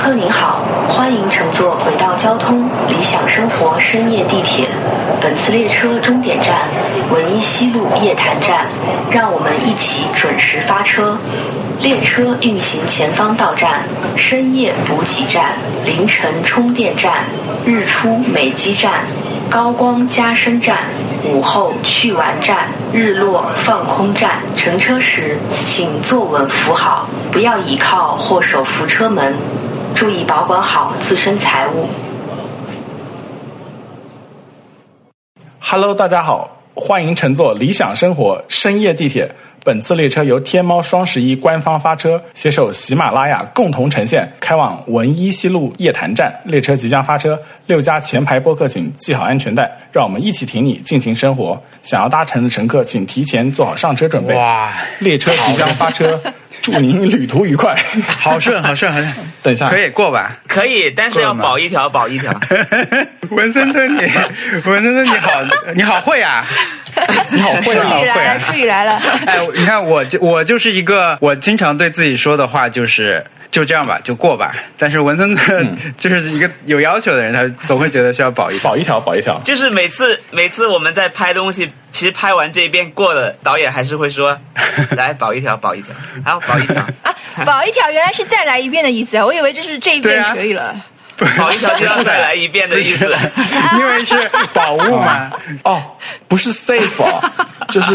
客您好，欢迎乘坐轨道交通理想生活深夜地铁。本次列车终点站文一西路夜坛站，让我们一起准时发车。列车运行前方到站：深夜补给站、凌晨充电站、日出美肌站、高光加深站、午后去玩站、日落放空站。乘车时请坐稳扶好，不要倚靠或手扶车门，注意保管好自身财物。Hello，大家好，欢迎乘坐理想生活深夜地铁。本次列车由天猫双十一官方发车，携手喜马拉雅共同呈现，开往文一西路夜坛站。列车即将发车，六家前排播客请系好安全带，让我们一起挺你，尽情生活。想要搭乘的乘客，请提前做好上车准备。哇，列车即将发车，祝您旅途愉快。好顺，好顺，好顺，等一下，可以过吧？可以，但是要保一条，保一条。文森特，你 文森特你好，你好会啊！你好会啊术语来了，术语来了。哎，你看我就我就是一个，我经常对自己说的话就是。就这样吧，就过吧。但是文森特 就是一个有要求的人，他总会觉得需要保一保。一条，保一条。就是每次每次我们在拍东西，其实拍完这一遍过了，导演还是会说：“ 来保一条，保一条，好保一条，啊，保一条原来是再来一遍的意思啊！我以为就是这一遍可以了。保一条就要再来一遍的意思。因为是宝物嘛，哦，不是 safe 哦，就是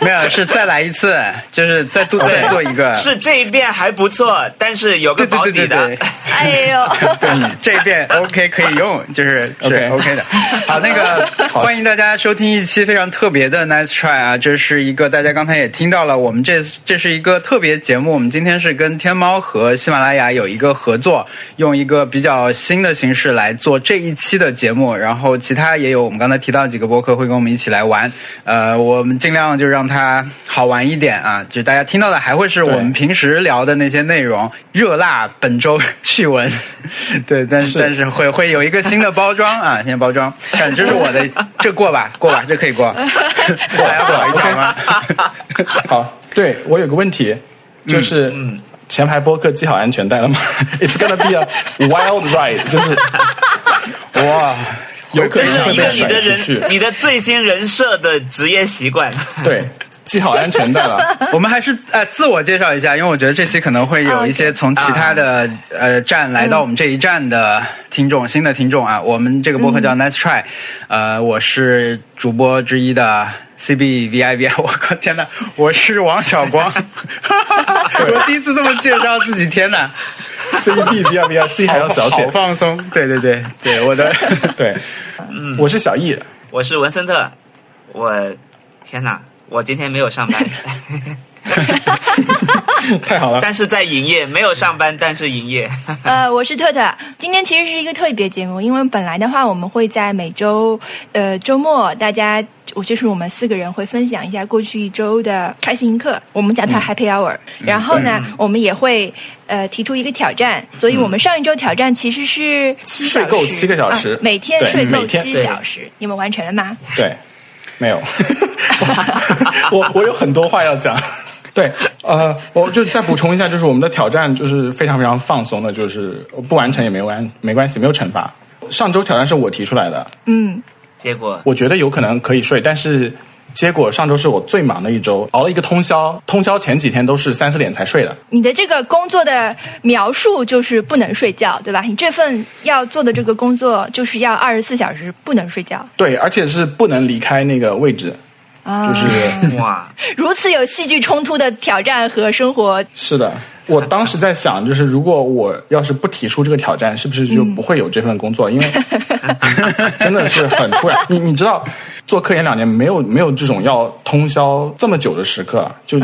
没有是再来一次，就是再多再做一个。是这一遍还不错，但是有个对对对保底的。对对。哎呦，对，这一遍 OK 可以用，就是是 OK OK 的。好，那个欢迎大家收听一期非常特别的 Nice Try 啊，这是一个大家刚才也听到了，我们这这是一个特别节目，我们今天是跟天猫和喜马拉雅有一个合作，用一个比较新的形式来做这一期的节目，然后其他也有我们刚才提到几个播客会跟我们一起来玩，呃，我们尽量就让它好玩一点啊，就大家听到的还会是我们平时聊的那些内容，热辣本周趣闻，对，但是是。但是会会有一个新的包装啊，新的包装，看这是我的，这过吧，过吧，这可以过，还要保一条吗？好，对我有个问题，就是前排播客系好安全带了吗？It's gonna be a wild ride，就是 哇，有可这是一个能会被甩你的出去人，。你的最新人设的职业习惯。对，系好安全带了。我们还是呃自我介绍一下，因为我觉得这期可能会有一些从其他的呃站来到我们这一站的听众，新的听众啊。我们这个播客叫 Nice Try，呃，我是主播之一的 CB VIV，我靠天哪，我是王小光，我第一次这么介绍自己，天哪，C B V I V I C 还要小好写。放松，对对对对，我的对，嗯我是小易。我是文森特，我天哪，我今天没有上班，太好了，但是在营业，没有上班，但是营业。呃，我是特特。今天其实是一个特别节目，因为本来的话，我们会在每周呃周末，大家我就是我们四个人会分享一下过去一周的开心课，我们叫它 Happy Hour、然后呢，我们也会呃提出一个挑战，所以我们上一周挑战其实是七，睡够七个小时啊每天睡够七小时，你们完成了吗？对，没有，我 我有很多话要讲。对，呃，我就再补充一下，就是我们的挑战就是非常非常放松的，就是不完成也没关没关系，没有惩罚。上周挑战是我提出来的，嗯，结果我觉得有可能可以睡，但是结果上周是我最忙的一周，熬了一个通宵，通宵前几天都是三四点才睡的。你的这个工作的描述就是不能睡觉，对吧？你这份要做的这个工作就是要二十四小时不能睡觉对，而且是不能离开那个位置，啊，就是哇，如此有戏剧冲突的挑战和生活，是的。我当时在想，就是如果我要是不提出这个挑战，是不是就不会有这份工作？因为 真的是很突然。你你知道，做科研两年没有没有这种要通宵这么久的时刻，就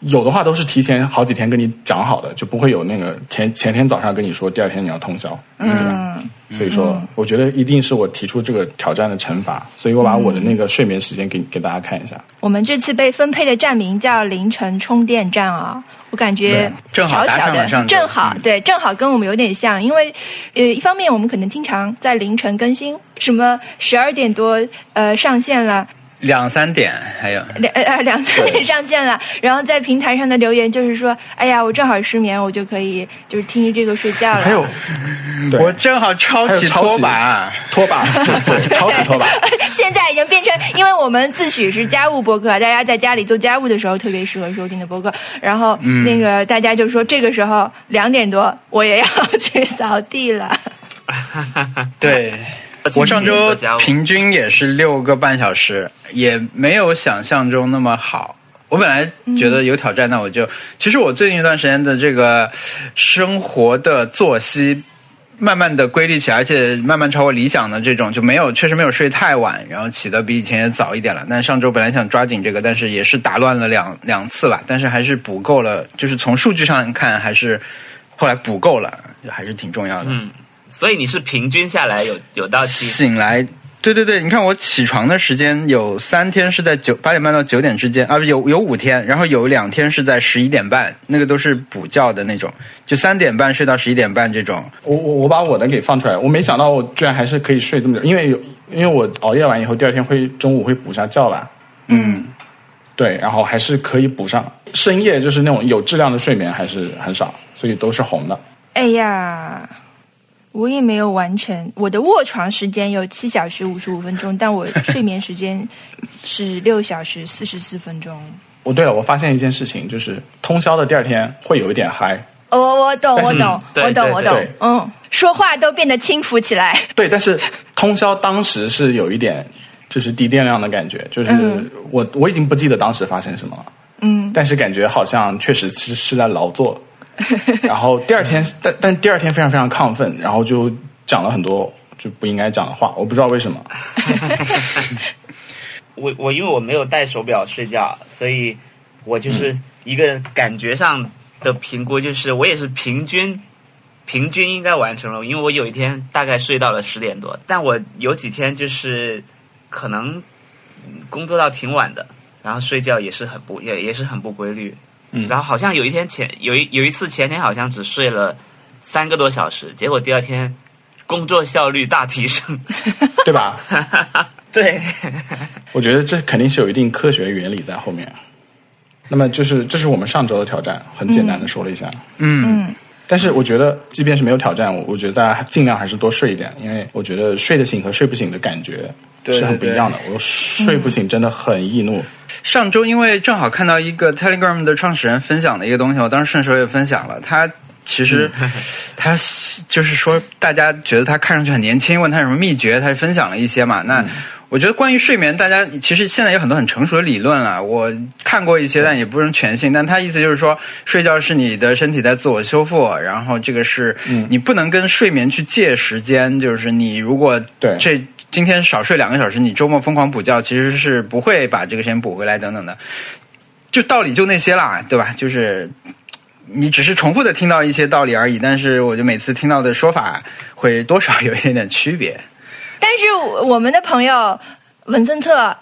有的话都是提前好几天跟你讲好的，就不会有那个前前天早上跟你说第二天你要通宵。嗯，所以说，我觉得一定是我提出这个挑战的惩罚，所以我把我的那个睡眠时间给给大家看一下。我们这次被分配的站名叫凌晨充电站啊、我感觉正好巧巧的正好对，正好跟我们有点像，因为呃，一方面我们可能经常在凌晨更新，什么十二点多呃上线了。两三点还有。两呃两三点上线了，然后在平台上的留言就是说，哎呀，我正好失眠，我就可以就是听着这个睡觉了。还有，我正好抄起拖把，拖把，对，抄起拖把。现在已经变成，因为我们自诩是家务播客，大家在家里做家务的时候特别适合收听的播客。然后嗯那个大家就说，这个时候两点多我也要去扫地了。对。我上周平均也是六个半小时，也没有想象中那么好。我本来觉得有挑战，那我就其实我最近一段时间的这个生活的作息慢慢的规律起来，而且慢慢超过理想的这种就没有确实没有睡太晚，然后起的比以前也早一点了。但上周本来想抓紧这个，但是也是打乱了两两次吧，但是还是补够了，就是从数据上看还是后来补够了，还是挺重要的。嗯，所以你是平均下来有有到七醒来，对对对，你看我起床的时间有三天是在九八点半到九点之间，啊，不有有五天，然后有两天是在十一点半，那个都是补觉的那种，就三点半睡到十一点半这种。我我我把我的给放出来，我没想到我居然还是可以睡这么久，因为有因为我熬夜完以后，第二天会中午会补下觉吧。嗯，对，然后还是可以补上。深夜就是那种有质量的睡眠还是很少，所以都是红的。哎呀，我也没有完全，我的卧床时间有七小时五十五分钟，但我睡眠时间是六小时四十四分钟。哦，对了，我发现一件事情，就是通宵的第二天会有一点嗨。哦，我懂，我懂，我懂，我懂，嗯，说话都变得轻浮起来。对，但是通宵当时是有一点就是低电量的感觉，就是嗯我我已经不记得当时发生什么了。嗯，但是感觉好像确实是是在劳作，然后第二天，但但第二天非常非常亢奋，然后就讲了很多就不应该讲的话，我不知道为什么。我我因为我没有戴手表睡觉，所以我就是一个感觉上的评估，就是我也是平均平均应该完成了，因为我有一天大概睡到了十点多，但我有几天就是可能嗯工作到挺晚的，然后睡觉也是很不也也是很不规律，嗯然后好像有一天前有一有一次前天好像只睡了三个多小时，结果第二天工作效率大提升，对吧？对。我觉得这肯定是有一定科学原理在后面。那么就是这是我们上周的挑战，很简单的说了一下。嗯，嗯，但是我觉得，即便是没有挑战，我我觉得大家尽量还是多睡一点，因为我觉得睡得醒和睡不醒的感觉是很不一样的。我睡不醒真的很易怒。上周因为正好看到一个 Telegram 的创始人分享的一个东西，我当时顺手也分享了。他其实 他就是说，大家觉得他看上去很年轻，问他有什么秘诀，他分享了一些嘛。那我觉得关于睡眠，大家其实现在有很多很成熟的理论了。我看过一些，但也不能全信。但他意思就是说，睡觉是你的身体在自我修复，然后这个是你不能跟睡眠去借时间。就是你如果对这今天少睡两个小时，你周末疯狂补觉，其实是不会把这个时间补回来，等等的。就道理就那些啦，对吧？就是你只是重复的听到一些道理而已，但是我就每次听到的说法会多少有一点点区别。但是我们的朋友文森特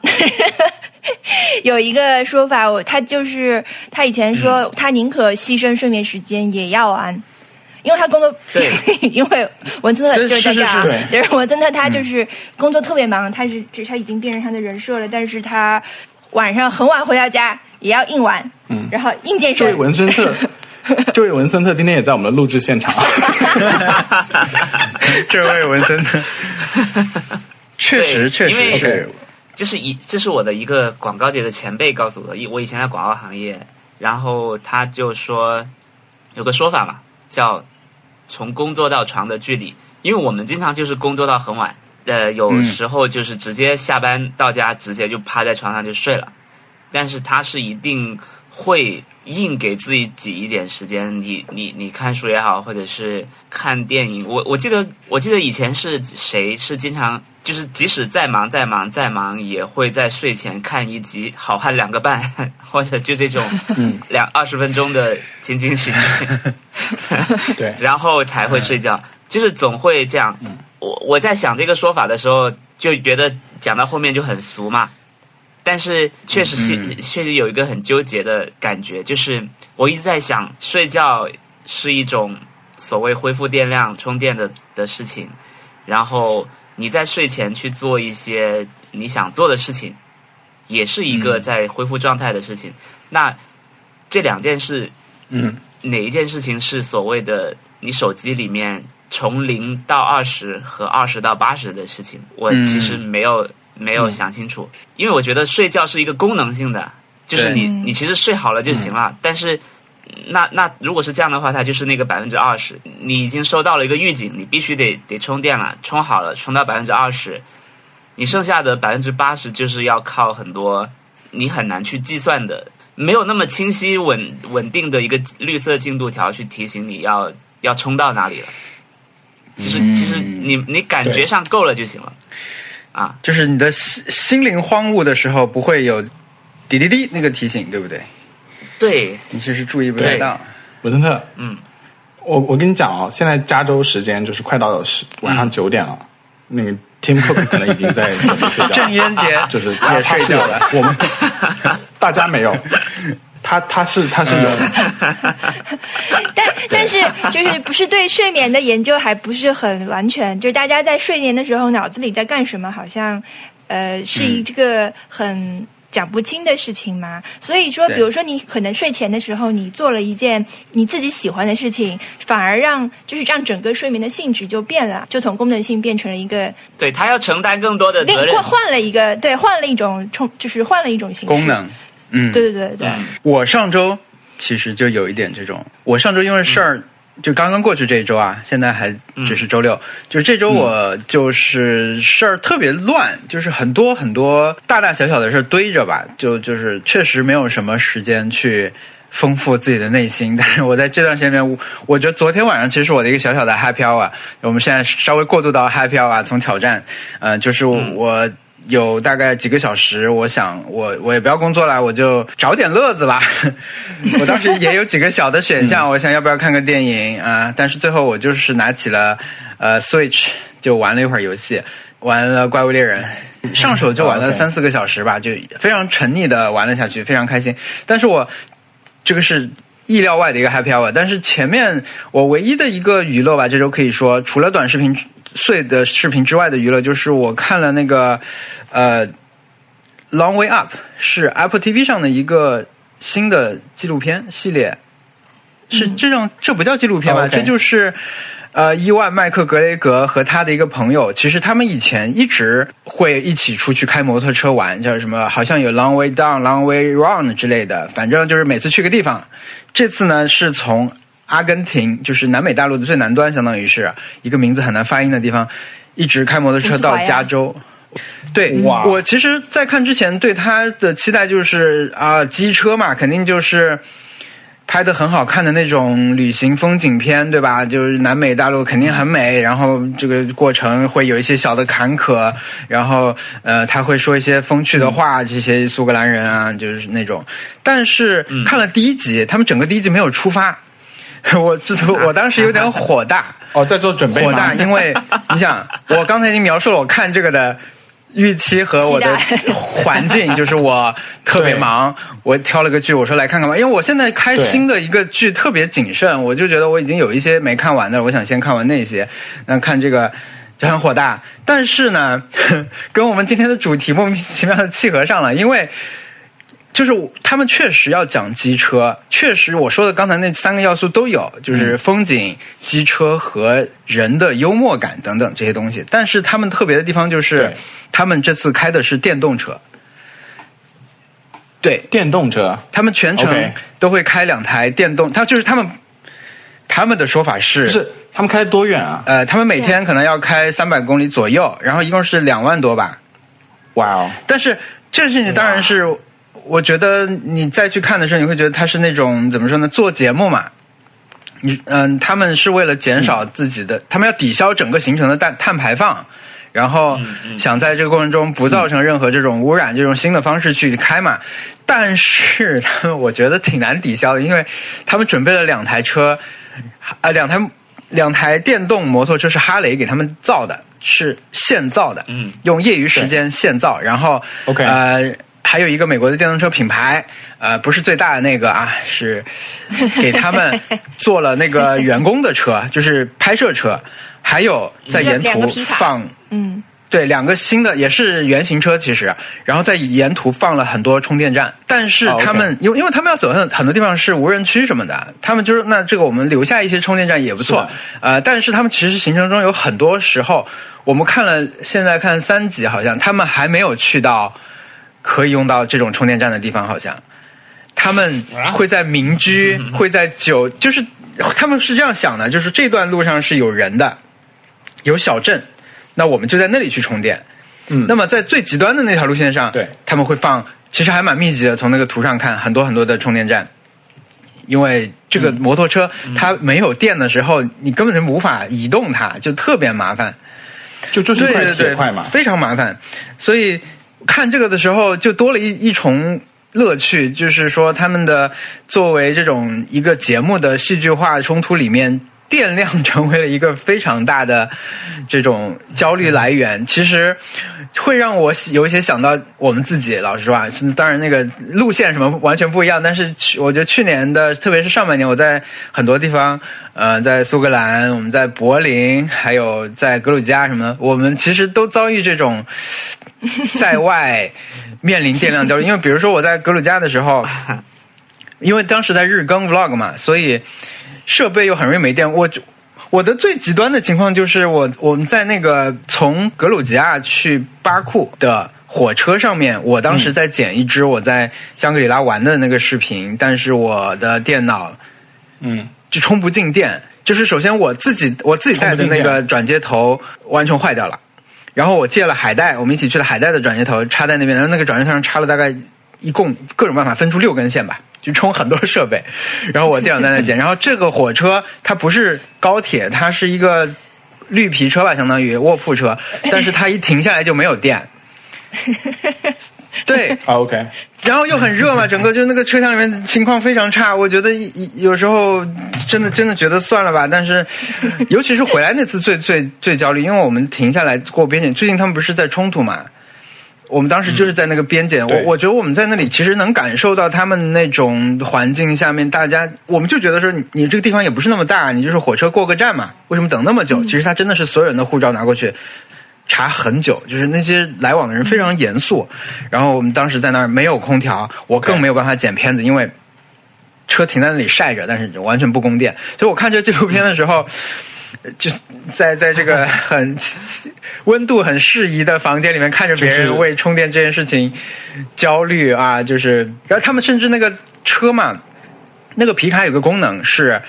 有一个说法，我他就是他以前说他宁可牺牲睡眠时间也要玩。因为他工作，对 因为文森特就是在这儿就是文森特他就是工作特别忙，他是这他已经变成他的人设了，但是他晚上很晚回到家也要硬玩，嗯，然后硬健身这位。文森特，这位文森特今天也在我们的录制现场。这位文森特，确实确因为实是，这是一，这是我的一个广告界的前辈告诉我的。以我以前在广告行业，然后他就说有个说法嘛，叫从工作到床的距离。因为我们经常就是工作到很晚，呃，有嗯时候就是直接下班到家，直接就趴在床上就睡了。但是他是一定会硬给自己挤一点时间，你你你看书也好，或者是看电影。我我记得我记得以前是谁是经常就是即使再忙再忙再忙，也会在睡前看一集《好汉两个半》，或者就这种两二十分钟的情景喜剧。对，然后才会睡觉，就是总会这样。我我在想这个说法的时候，就觉得讲到后面就很俗嘛。但是确实是、嗯确实有一个很纠结的感觉，就是我一直在想，睡觉是一种所谓恢复电量、充电的的事情，然后你在睡前去做一些你想做的事情，也是一个在恢复状态的事情。那这两件事，嗯，哪一件事情是所谓的你手机里面从零到二十和二十到八十的事情？我嗯其实没有、没有想清楚，因为我觉得睡觉是一个功能性的，就是你你其实睡好了就行了，但是。那那如果是这样的话，它就是那个百分之二十，你已经收到了一个预警，你必须得得充电了，充好了，充到百分之二十，你剩下的百分之八十就是要靠很多你很难去计算的，没有那么清晰稳稳定的一个绿色进度条去提醒你要要充到哪里了。其实、嗯其实你你感觉上够了就行了，啊，就是你的心心灵荒芜的时候不会有滴滴滴那个提醒，对不对？对，你其实注意不太到。文森特，嗯，我我跟你讲哦，现在加州时间就是快到十晚上九点了，那个 Tim Cook 可能已经在准备睡觉了，郑渊洁就是他也睡觉了，我们大家没有，他他是他是有，但但是就是不是对睡眠的研究还不是很完全，就是大家在睡眠的时候脑子里在干什么，好像呃是一个很。讲不清的事情嘛，所以说，比如说你可能睡前的时候，你做了一件你自己喜欢的事情，反而让就是让整个睡眠的性质就变了，就从功能性变成了一个对他要承担更多的另责任换。换了一个对换了一种冲，就是换了一种形式功。能，嗯，对对对对对，我上周其实就有一点这种，我上周因为事儿、就刚刚过去这一周啊，现在还只是周六，就是这周我就是事儿特别乱，就是很多很多大大小小的事儿堆着吧，就就是确实没有什么时间去。丰富自己的内心，但是我在这段时间里面，我我觉得昨天晚上其实是我的一个小小的 happy hour。我们现在稍微过渡到 happy hour，从挑战，呃，就是我有大概几个小时，我想我我也不要工作了，我就找点乐子吧。我当时也有几个小的选项，我想要不要看个电影啊、但是最后我就是拿起了呃 Switch 就玩了一会儿游戏，玩了怪物猎人。上手就玩了三四个小时吧，就非常沉溺的玩了下去，非常开心。但是我这个是意料外的一个 happy hour，但是前面我唯一的一个娱乐吧，这周可以说除了短视频碎的视频之外的娱乐，就是我看了那个呃《Long Way Up》，是 Apple TV 上的一个新的纪录片系列，是这种这不叫纪录片吧？这就是。呃，伊万麦克格雷格和他的一个朋友，其实他们以前一直会一起出去开摩托车玩，叫什么？好像有 Long Way Down、Long Way Round 之类的，反正就是每次去个地方。这次呢，是从阿根廷，就是南美大陆的最南端，相当于是一个名字很难发音的地方，一直开摩托车到加州。对，我其实，在看之前对他的期待就是啊、机车嘛，肯定就是拍的很好看的那种旅行风景片，对吧？就是南美大陆肯定很美，然后这个过程会有一些小的坎坷，然后呃，他会说一些风趣的话，这些苏格兰人啊，就是那种。但是看了第一集，他们整个第一集没有出发，我这我当时有点火大。哦，在做准备吗火大，因为 你想，我刚才已经描述了我看这个的预期和我的环境，就是我特别忙，我挑了个剧，我说来看看吧，因为我现在开新的一个剧特别谨慎，我就觉得我已经有一些没看完的，我想先看完那些，那看这个。就很火大，但是呢，跟我们今天的主题莫名其妙的契合上了，因为就是他们确实要讲机车，确实我说的刚才那三个要素都有，就是风景、机车和人的幽默感等等这些东西。但是他们特别的地方就是，他们这次开的是电动车，对。电动车，他们全程都会开两台电动，他就是他们他们的说法是，是他们开多远啊？呃，他们每天可能要开三百公里左右，然后一共是两万多吧。哇哦，但是这个事情当然是，我觉得你再去看的时候，你会觉得他是那种怎么说呢？做节目嘛，你嗯，他们是为了减少自己的，他们要抵消整个行程的碳碳排放。然后想在这个过程中不造成任何这种污染，这种新的方式去开嘛。但是他们我觉得挺难抵消的，因为他们准备了两台车，啊，两台两台电动摩托车是哈雷给他们造的，是现造的，嗯，用业余时间现造，然后 OK 呃。还有一个美国的电动车品牌，呃，不是最大的那个啊，是给他们 做了那个员工的车，就是拍摄车，还有在沿途放嗯，对，两个新的也是原型车，其实，然后在沿途放了很多充电站，但是他们、因为因为他们要走很很多地方是无人区什么的，他们就是那这个我们留下一些充电站也不错，呃，但是他们其实行程中有很多时候，我们看了现在看三集，好像他们还没有去到可以用到这种充电站的地方，好像他们啊会在民居，会在酒，就是他们是这样想的，就是这段路上是有人的，有小镇，那我们就在那里去充电。嗯那么在最极端的那条路线上，对他们会放，其实还蛮密集的。从那个图上看，很多很多的充电站，因为这个摩托车、它没有电的时候，你根本就无法移动它，就特别麻烦。就就是一块铁块嘛。非常麻烦。所以看这个的时候，就多了一一重乐趣，就是说他们的作为这种一个节目的戏剧化冲突里面。电量成为了一个非常大的这种焦虑来源，其实会让我有一些想到我们自己。老实说啊，当然那个路线什么完全不一样，但是我觉得去年的，特别是上半年，我在很多地方，呃，在苏格兰，我们在柏林，还有在格鲁吉亚什么，我们其实都遭遇这种 在外面临电量焦虑。因为比如说我在格鲁吉亚的时候，因为当时在日更 vlog 嘛，所以设备又很容易没电。我就我的最极端的情况就是我我们在那个从格鲁吉亚去巴库的火车上面，我当时在剪一支我在香格里拉玩的那个视频，但是我的电脑嗯，就充不进电。就是首先我自己我自己带的那个转接头完全坏掉了，然后我借了海带，我们一起去了海带的转接头插在那边，然后那个转接头上插了大概一共各种办法分出六根线吧，就充很多设备，然后我电脑在那剪，然后这个火车它不是高铁，它是一个绿皮车吧，相当于卧铺车，但是它一停下来就没有电。对，啊，OK，然后又很热嘛，整个就那个车厢里面情况非常差。我觉得有时候真的真的觉得算了吧，但是 尤其是回来那次最最最焦虑，因为我们停下来过边检，最近他们不是在冲突嘛。我们当时就是在那个边检，我我觉得我们在那里其实能感受到他们那种环境下面，大家我们就觉得说你你这个地方也不是那么大，你就是火车过个站嘛，为什么等那么久？其实他真的是所有人的护照拿过去，查很久，就是那些来往的人非常严肃。然后我们当时在那儿没有空调，我更没有办法剪片子，因为车停在那里晒着，但是完全不供电。所以我看这纪录片的时候，呃就在在这个 很温度很适宜的房间里面，看着别人为充电这件事情焦虑啊，就是，然后他们甚至那个车嘛，那个皮卡有个功能是。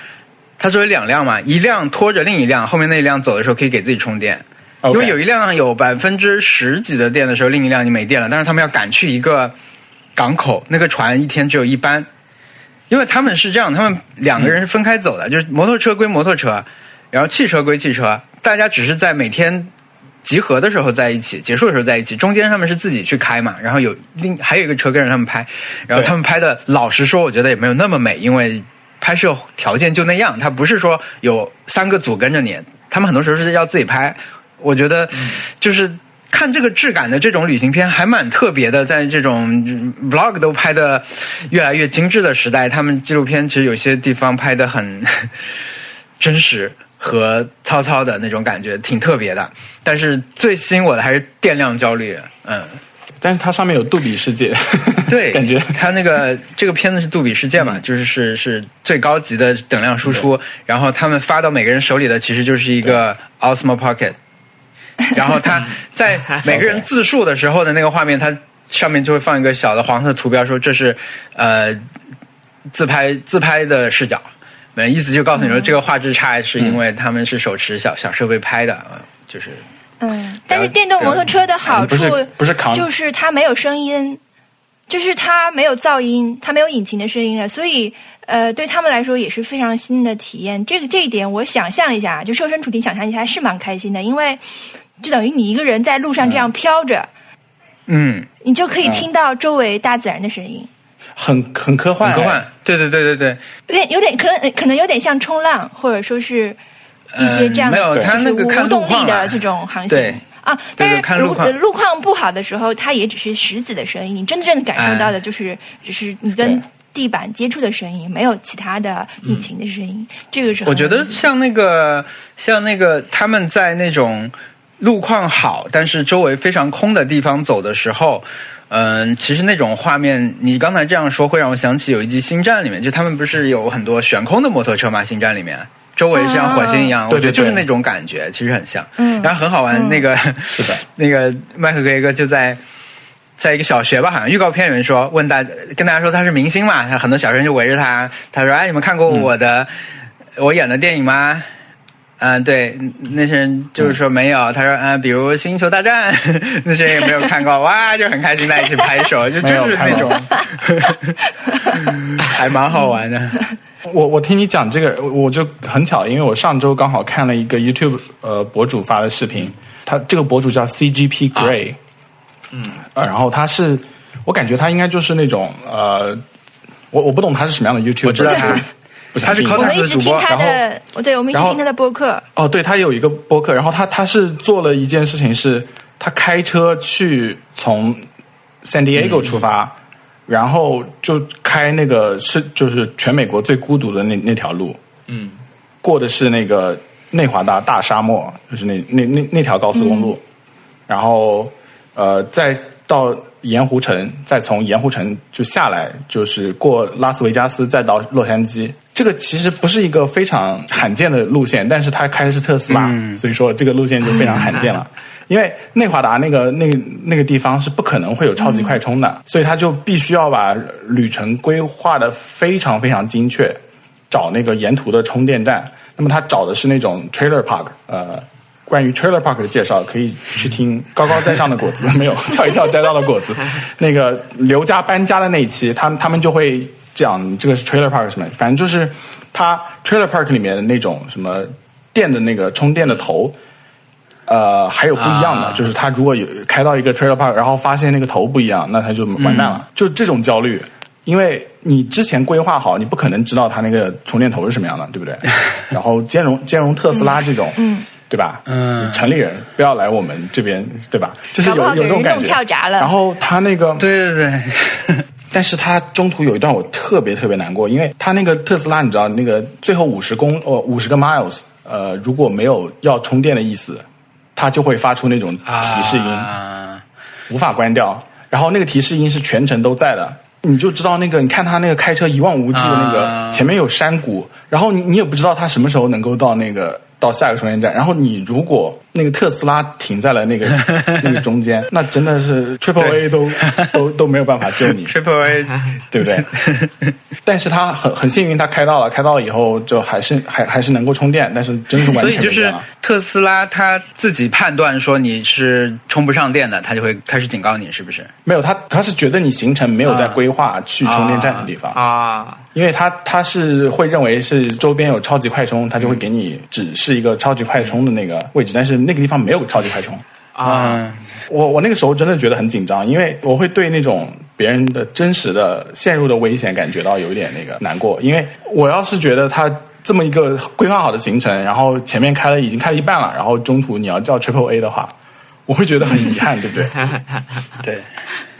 它作为两辆嘛，一辆拖着另一辆，后面那一辆走的时候可以给自己充电。因为有一辆有百分之十几的电的时候，另一辆就没电了。但是他们要赶去一个港口，那个船一天只有一班，因为他们是这样，他们两个人是分开走的，就是摩托车归摩托车，然后汽车归汽车，大家只是在每天集合的时候在一起，结束的时候在一起，中间他们是自己去开嘛，然后有另还有一个车跟着他们拍，然后他们拍的，老实说，我觉得也没有那么美，因为拍摄条件就那样，他不是说有三个组跟着你，他们很多时候是要自己拍。我觉得就是看这个质感的这种旅行片还蛮特别的，在这种嗯 vlog 都拍的越来越精致的时代，他们纪录片其实有些地方拍的很 真实。和糙糙的那种感觉挺特别的，但是最吸引我的还是电量焦虑。嗯，但是它上面有杜比世界，对，感觉它那个这个片子是杜比世界嘛，就是是是最高级的等量输出，然后他们发到每个人手里的其实就是一个 Osmo Pocket，然后他在每个人自述的时候的那个画面，它上面就会放一个小的黄色图标，说这是呃自拍自拍的视角，那意思就告诉你说这个画质差是因为他们是手持小小设备拍的，呃就是嗯，但是电动摩托车的好处不是不是扛就是它没有声音，就是它没有噪音，它没有引擎的声音了，所以呃，对他们来说也是非常新的体验。这个这一点，我想象一下，就设身处地想象一下，是蛮开心的，因为就等于你一个人在路上这样飘着，嗯，你就可以听到周围大自然的声音。很很科幻，很科幻，对对对对对。有点有点可能可能有点像冲浪，或者说是一些这样的、呃没有就是他那个无动力的这种航行。啊。但是路况。路况不好的时候，它也只是石子的声音，你真正感受到的就是只是你跟地板接触的声音，没有其他的引擎的声音。这个是很我觉得像那个像那个他们在那种路况好，但是周围非常空的地方走的时候，嗯，其实那种画面，你刚才这样说会让我想起有一集《星战》里面，就他们不是有很多悬空的摩托车嘛，《星战》里面。周围像火星一样，我觉得就是那种感觉，其实很像。嗯，然后很好玩。那个是的，那个麦克格雷格就在在一个小学吧，好像预告片里面说，问大跟大家说他是明星嘛，他很多小学生就围着他，他说：“哎，你们看过我的我演的电影吗？”嗯，对，那些人就是说没有。他说：“嗯，比如《星球大战》，那些人也没有看过。”哇，就很开心在一起拍手，就就是那种，还蛮好玩的。我我听你讲这个，我就很巧，因为我上周刚好看了一个 YouTube 呃博主发的视频，他这个博主叫 CGP Grey，嗯，然后他是，我感觉他应该就是那种呃，我我不懂他是什么样的 YouTube，我知道他，他是靠他的主播，然后对，我们一直听他的播客。哦，对他有一个播客，然后他他是做了一件事情，是他开车去从 San Diego 出发。然后就开那个是就是全美国最孤独的那那条路，嗯，过的是那个内华达大沙漠，就是那那那那条高速公路，然后呃再到盐湖城，再从盐湖城就下来，就是过拉斯维加斯，再到洛杉矶。这个其实不是一个非常罕见的路线，但是他开的是特斯拉，所以说这个路线就非常罕见了。因为内华达那个那个那个地方是不可能会有超级快充的，所以他就必须要把旅程规划的非常非常精确，找那个沿途的充电站。那么他找的是那种 trailer park，呃，关于 trailer park 的介绍可以去听高高在上的果子没有跳一跳摘到的果子，那个刘家搬家的那一期，他他们就会讲这个是 trailer park 什么，反正就是它 trailer park 里面的那种什么电的那个充电的头。呃，还有不一样的，就是它如果有开到一个 trailer park，然后发现那个头不一样，那它就完蛋了。就这种焦虑，因为你之前规划好，你不可能知道它那个充电头是什么样的，对不对？然后兼容兼容特斯拉这种，嗯，对吧？嗯，城里人不要来我们这边，对吧？就是有有这种感觉。跳闸了。然后它那个，对对对，但是它中途有一段我特别特别难过，因为它那个特斯拉，你知道那个最后五十公哦五十个 miles，呃，如果没有要充电的意思。它就会发出那种提示音，无法关掉。然后那个提示音是全程都在的，你就知道那个，你看他那个开车一望无际的那个，前面有山谷，然后你你也不知道他什么时候能够到那个。到下一个充电站，然后你如果那个特斯拉停在了那个 那个中间，那真的是 Triple A 都 都都没有办法救你。Triple A，对不对？但是他很很幸运，他开到了，开到了以后就还是还还是能够充电，但是真是完全所以就是特斯拉他自己判断说你是充不上电的，他就会开始警告你，是不是？没有，他他是觉得你行程没有在规划去充电站的地方啊。因为他他是会认为是周边有超级快充，他就会给你指示一个超级快充的那个位置，但是那个地方没有超级快充啊。我我那个时候真的觉得很紧张，因为我会对那种别人的真实的陷入的危险感觉到有一点那个难过，因为我要是觉得他这么一个规划好的行程，然后前面开了已经开了一半了，然后中途你要叫 Triple A 的话，我会觉得很遗憾，对不对？对。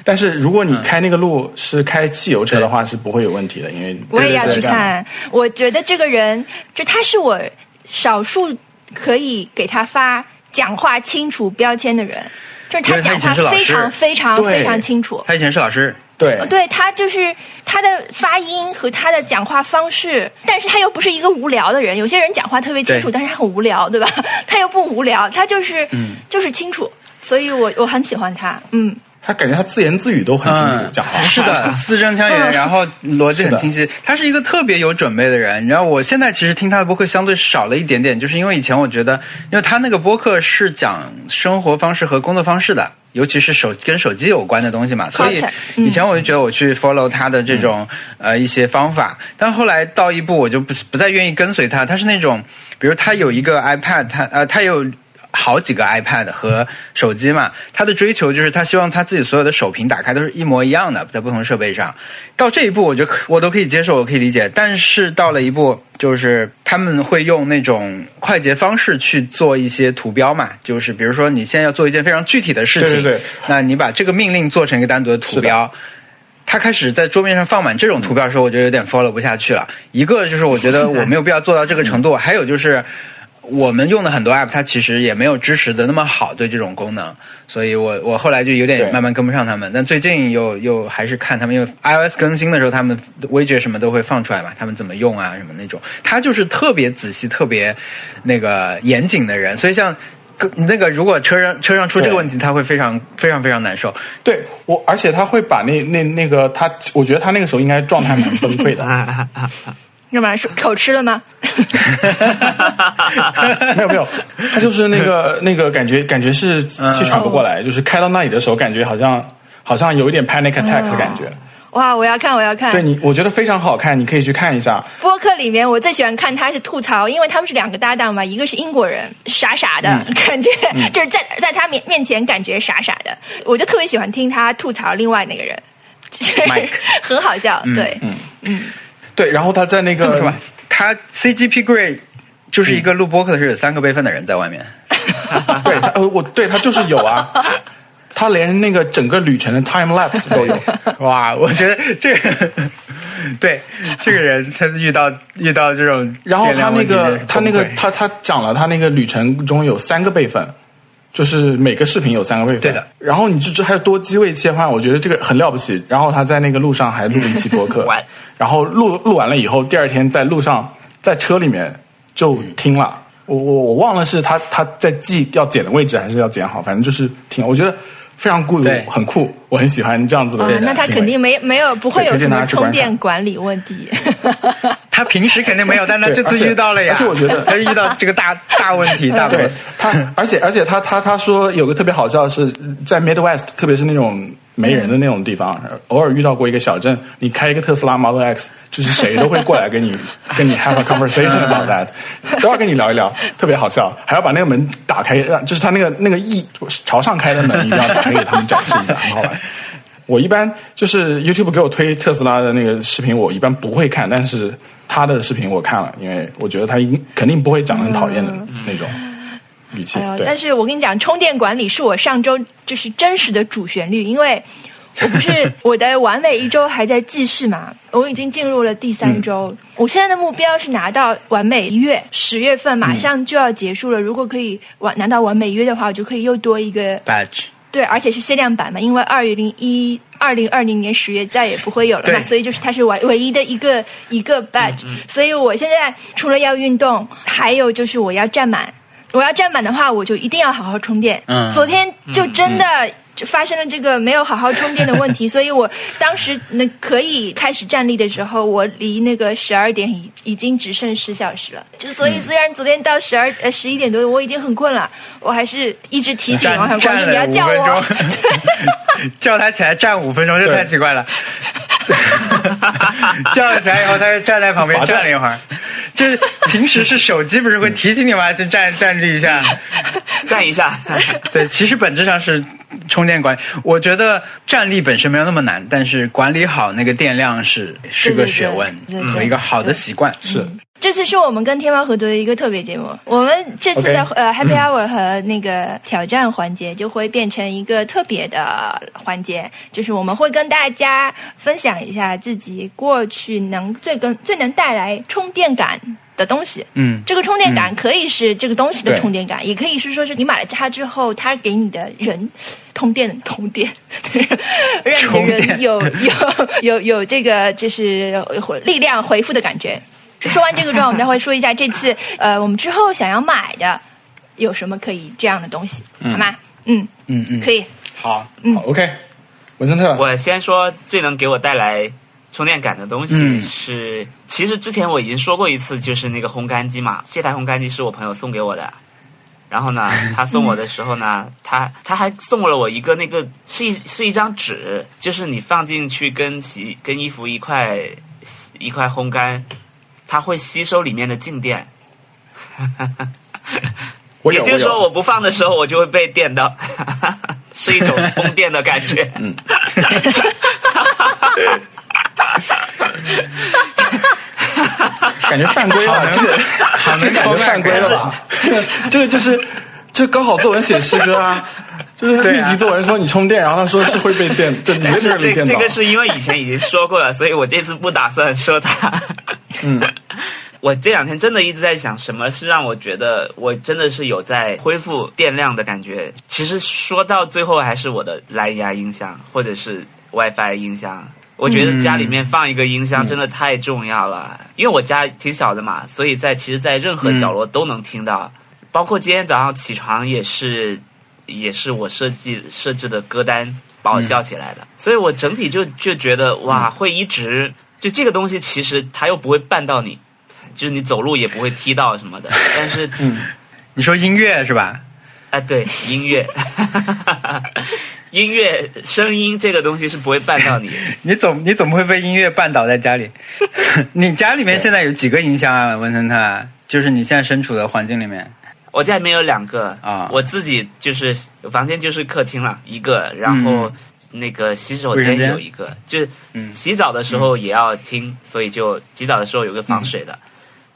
但是如果你开那个路是开汽油车的话，是不会有问题的，因为我也要去看。我觉得这个人，就他是我少数可以给他发讲话清楚标签的人，就是他讲话非常非常非常清楚。他以前是老师，对，对他就是他的发音和他的讲话方式，但是他又不是一个无聊的人。有些人讲话特别清楚，但是他很无聊，对吧？他又不无聊，他就是就是清楚，所以我我很喜欢他，嗯。他感觉他自言自语都很清楚，讲话 是的，字正腔圆，然后逻辑很清晰。他是一个特别有准备的人。然后我现在其实听他的播客相对少了一点点，就是因为以前我觉得，因为他那个播客是讲生活方式和工作方式的，尤其是手跟手机有关的东西嘛，所以以前我就觉得我去 follow 他的这种呃一些方法，但后来到一步我就不不再愿意跟随他。他是那种，比如他有一个 iPad，他呃他有。好几个 iPad 和手机嘛，他的追求就是他希望他自己所有的手屏打开都是一模一样的，在不同设备上。到这一步，我就我都可以接受，我可以理解。但是到了一步，就是他们会用那种快捷方式去做一些图标嘛，就是比如说你现在要做一件非常具体的事情，对对对，那你把这个命令做成一个单独的图标。他开始在桌面上放满这种图标的时候，我就有点 follow 不下去了。一个就是我觉得我没有必要做到这个程度，还有就是。我们用的很多 app，它其实也没有支持的那么好，对这种功能，所以我我后来就有点慢慢跟不上他们。但最近又又还是看他们，因为 iOS 更新的时候，他们 widget 什么都会放出来嘛，他们怎么用啊什么那种，他就是特别仔细、特别那个严谨的人，所以像。那个，如果车上车上出这个问题，他会非常非常非常难受。对我，而且他会把那那那个他，我觉得他那个时候应该状态蛮崩溃的。干嘛？是口吃了吗？没有没有，他就是那个 那个感觉，感觉是气喘不过来，就是开到那里的时候，感觉好像好像有一点 panic attack 的感觉。哇！我要看，我要看。对你，我觉得非常好看，你可以去看一下。播客里面我最喜欢看他是吐槽，因为他们是两个搭档嘛，一个是英国人，傻傻的、感觉，就是在在他面面前感觉傻傻的，我就特别喜欢听他吐槽另外那个人，就是 很好笑。对，嗯对，然后他在那个这么说吧，他 CGP Grey 就是一个录播客的是有三个备份的人在外面。对他，呃，我对他就是有啊。他连那个整个旅程的 time lapse 都有，哇！我觉得这个对这个人，他遇到遇到这种，然后他那个他那个他他讲了他那个旅程中有三个备份，就是每个视频有三个备份。对的。然后你就这还有多机位切换，我觉得这个很了不起。然后他在那个路上还录了一期播客，然后录录完了以后，第二天在路上在车里面就听了。我我我忘了是他他在记要剪的位置还是要剪好，反正就是听。我觉得。非常酷，很酷，我很喜欢这样子的。那他肯定没没有不会有什么充电管理问题。他平时肯定没有，但他这次遇到了呀。而且我觉得他遇到这个大 大问题，大问题他，而且而且他他他说有个特别好笑的是在 Midwest，特别是那种没人的那种地方，偶尔遇到过一个小镇，你开一个特斯拉 Model X，就是谁都会过来跟你 跟你 have a conversation about that，都要跟你聊一聊，特别好笑，还要把那个门打开，让就是他那个那个翼朝上开的门一定要打开给他们展示一下，很好玩。我一般就是 YouTube 给我推特斯拉的那个视频，我一般不会看，但是他的视频我看了，因为我觉得他应肯定不会讲很讨厌的那种语气。哎、但是我跟你讲，充电管理是我上周就是真实的主旋律，因为我不是 我的完美一周还在继续嘛，我已经进入了第三周，嗯、我现在的目标是拿到完美一月，十月份马上就要结束了，嗯、如果可以完拿到完美一月的话，我就可以又多一个 badge。对，而且是限量版嘛，因为二零一二零二零年十月再也不会有了嘛，所以就是它是唯唯一的一个一个 badge、嗯。所以我现在除了要运动，还有就是我要站满。我要站满的话，我就一定要好好充电。嗯，昨天就真的。就发生了这个没有好好充电的问题，所以我当时那可以开始站立的时候，我离那个十二点已已经只剩十小时了。就所以虽然昨天到十二呃十一点多，我已经很困了，我还是一直提醒王小光说你要叫我，叫他起来站五分钟，这太奇怪了。叫起来以后，他就站在旁边站了一会儿。这平时是手机不是会提醒你吗？就站站立一下，站一下。对，其实本质上是充电管理。我觉得站立本身没有那么难，但是管理好那个电量是是个学问和一个好的习惯。是。这次是我们跟天猫合作的一个特别节目。我们这次的.呃 Happy Hour 和那个挑战环节就会变成一个特别的环节，就是我们会跟大家分享一下自己过去能最跟最能带来充电感的东西。嗯，这个充电感可以是这个东西的充电感，也可以是说是你买了它之后，它给你的人通电的通电，对，让充电你的人有有有有这个就是力量回复的感觉。说完这个之后，我们再会说一下这次呃，我们之后想要买的有什么可以这样的东西，好吗？嗯，嗯嗯，可以。好，好，OK，文森特，我先说最能给我带来充电感的东西嗯是，其实之前我已经说过一次，就是那个烘干机嘛。这台烘干机是我朋友送给我的，然后呢，他送我的时候呢，他他还送了我一个那个是一是一张纸，就是你放进去跟洗跟衣服一块一块烘干，它会吸收里面的静电。也就是说，我不放的时候，我就会被电到，是一种通电的感觉。嗯 感觉犯规了，这个这个感觉犯规了吧？这个就是这高考作文写诗歌啊，就是命题作文说你充电，然后他说是会被电，这你这是这电到。这个是因为以前已经说过了，所以我这次不打算说他。嗯，我这两天真的一直在想，什么是让我觉得我真的是有在恢复电量的感觉。其实说到最后，还是我的蓝牙音箱或者是 WiFi 音箱。我觉得家里面放一个音箱真的太重要了，因为我家挺小的嘛，所以在其实，在任何角落都能听到。包括今天早上起床也是，也是我设计设置的歌单把我叫起来的。所以我整体就就觉得哇，会一直就这个东西，其实它又不会绊到你，就是你走路也不会踢到什么的。但是，你说音乐是吧？啊，对，音乐。音乐声音这个东西是不会绊到你，你总你总不会被音乐绊倒在家里。你家里面现在有几个音箱啊，文森特？就是你现在身处的环境里面，我家里面有两个啊，我自己就是房间就是客厅了一个，然后那个洗手间有一个，就是洗澡的时候也要听，所以就洗澡的时候有个防水的。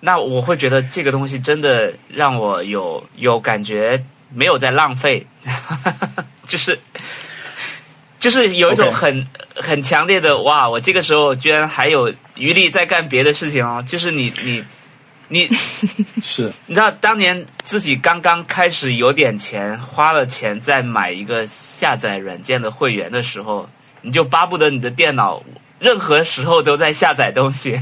那我会觉得这个东西真的让我有有感觉，没有在浪费。就是，就是有一种很很强烈的哇！我这个时候居然还有余力在干别的事情哦。就是你你你，是，你知道当年自己刚刚开始有点钱，花了钱在买一个下载软件的会员的时候，你就巴不得你的电脑任何时候都在下载东西。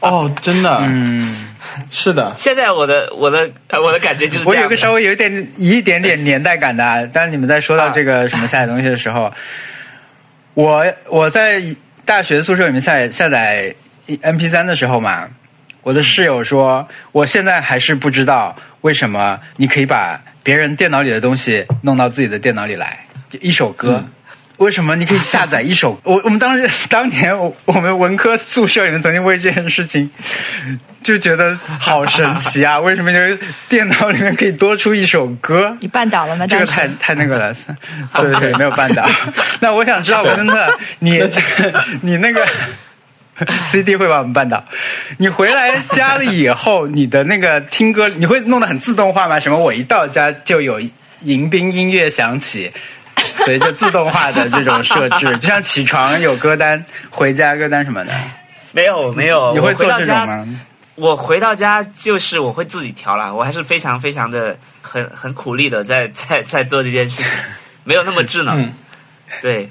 哦，真的，嗯。是的，现在我的我的我的感觉就是，我有个稍微有一点一点点年代感的。当你们在说到这个什么下载东西的时候，我我在大学宿舍里面下载下载 M P 三的时候嘛，我的室友说，我现在还是不知道为什么你可以把别人电脑里的东西弄到自己的电脑里来，就一首歌。为什么你可以下载一首？我我们当时当年我我们文科宿舍里面曾经为这件事情就觉得好神奇啊！为什么就是电脑里面可以多出一首歌？你绊倒了吗？这个太太那个了，对对对，没有绊倒。那我想知道，文森特，你你那个 CD 会把我们绊倒？你回来家里以后，你的那个听歌你会弄得很自动化吗？什么？我一到家就有迎宾音乐响起。随着自动化的这种设置，就像起床有歌单、回家歌单什么的，没有没有。你会做这种吗？我回到家就是我会自己调了，我还是非常非常的很很苦力的在在在做这件事情，没有那么智能。对，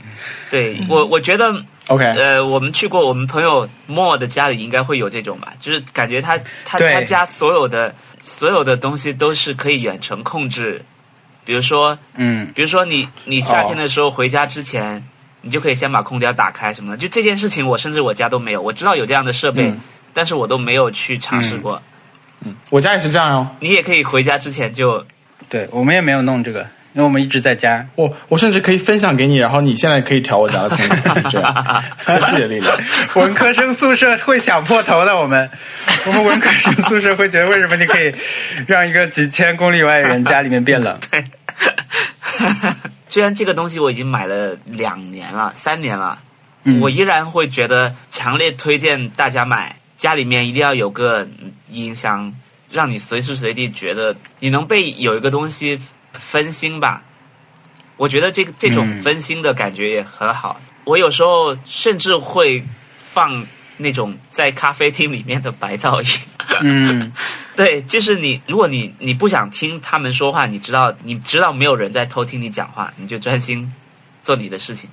对我我觉得 OK，呃，我们去过我们朋友莫的家里，应该会有这种吧，就是感觉他他他家所有的所有的东西都是可以远程控制。比如说，嗯，比如说你你夏天的时候回家之前，你就可以先把空调打开什么的。就这件事情，我甚至我家都没有。我知道有这样的设备，但是我都没有去尝试过。嗯，我家也是这样哦。你也可以回家之前就，对我们也没有弄这个，因为我们一直在家。我我甚至可以分享给你，然后你现在可以调我家的空调，这样 科技的力量。文科生宿舍会想破头的，我们 我们文科生宿舍会觉得，为什么你可以让一个几千公里外的人家里面变冷？对。虽然这个东西我已经买了两年了、三年了，我依然会觉得强烈推荐大家买。家里面一定要有个音箱，让你随时随地觉得你能被有一个东西分心吧。我觉得这个这种分心的感觉也很好。我有时候甚至会放那种在咖啡厅里面的白噪音。嗯。对，就是你，如果你你不想听他们说话，你知道，你知道没有人在偷听你讲话，你就专心做你的事情。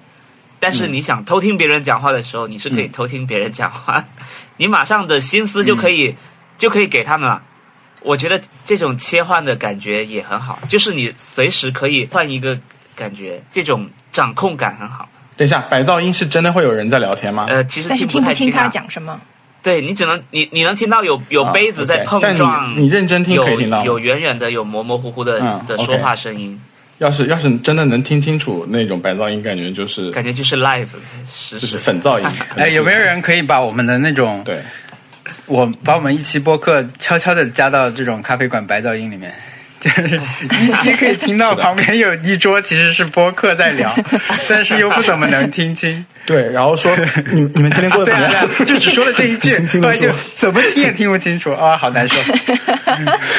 但是你想偷听别人讲话的时候，你是可以偷听别人讲话，你马上的心思就可以就可以给他们了。我觉得这种切换的感觉也很好，就是你随时可以换一个感觉，这种掌控感很好。等一下，白噪音是真的会有人在聊天吗？呃，其实听不太清他讲什么。对你只能你你能听到有有杯子在碰撞，你认真听可以听到，有远远的有模模糊糊的的说话声音。要是要是真的能听清楚那种白噪音，感觉就是感觉就是 live，就是粉噪音。哎，有没有人可以把我们的那种对，我把我们一期播客悄悄的加到这种咖啡馆白噪音里面？就是依稀可以听到旁边有一桌其实是播客在聊，但是又不怎么能听清。对，然后说你你们今天过得，怎么样？对啊就只说了这一句，轻轻就怎么听也听不清楚啊，好难受。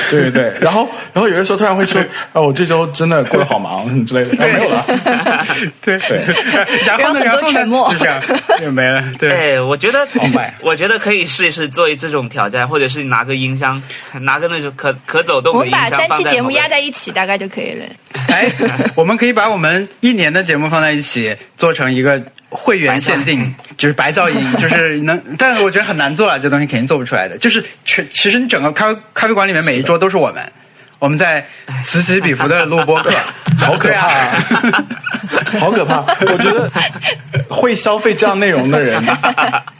对对对，然后然后有的时候突然会说，啊，我这周真的过得好忙之类的，然后没有了。对对，然后呢，然后沉默就这样就没了。对，哎，我觉得好坏，我觉得可以试一试做一这种挑战，或者是拿个音箱，拿个那种可可走动的音箱们把三期节目压在一起，大概就可以了。哎，我们可以把我们一年的节目放在一起，做成一个会员限定，就是白噪音，就是能，但是我觉得很难做了，这东西肯定做不出来的。就是全，其实你整个咖啡咖啡馆里面每一桌都是我们，我们在此起彼伏的录播课，好可怕、啊，好可怕！我觉得会消费这样内容的人，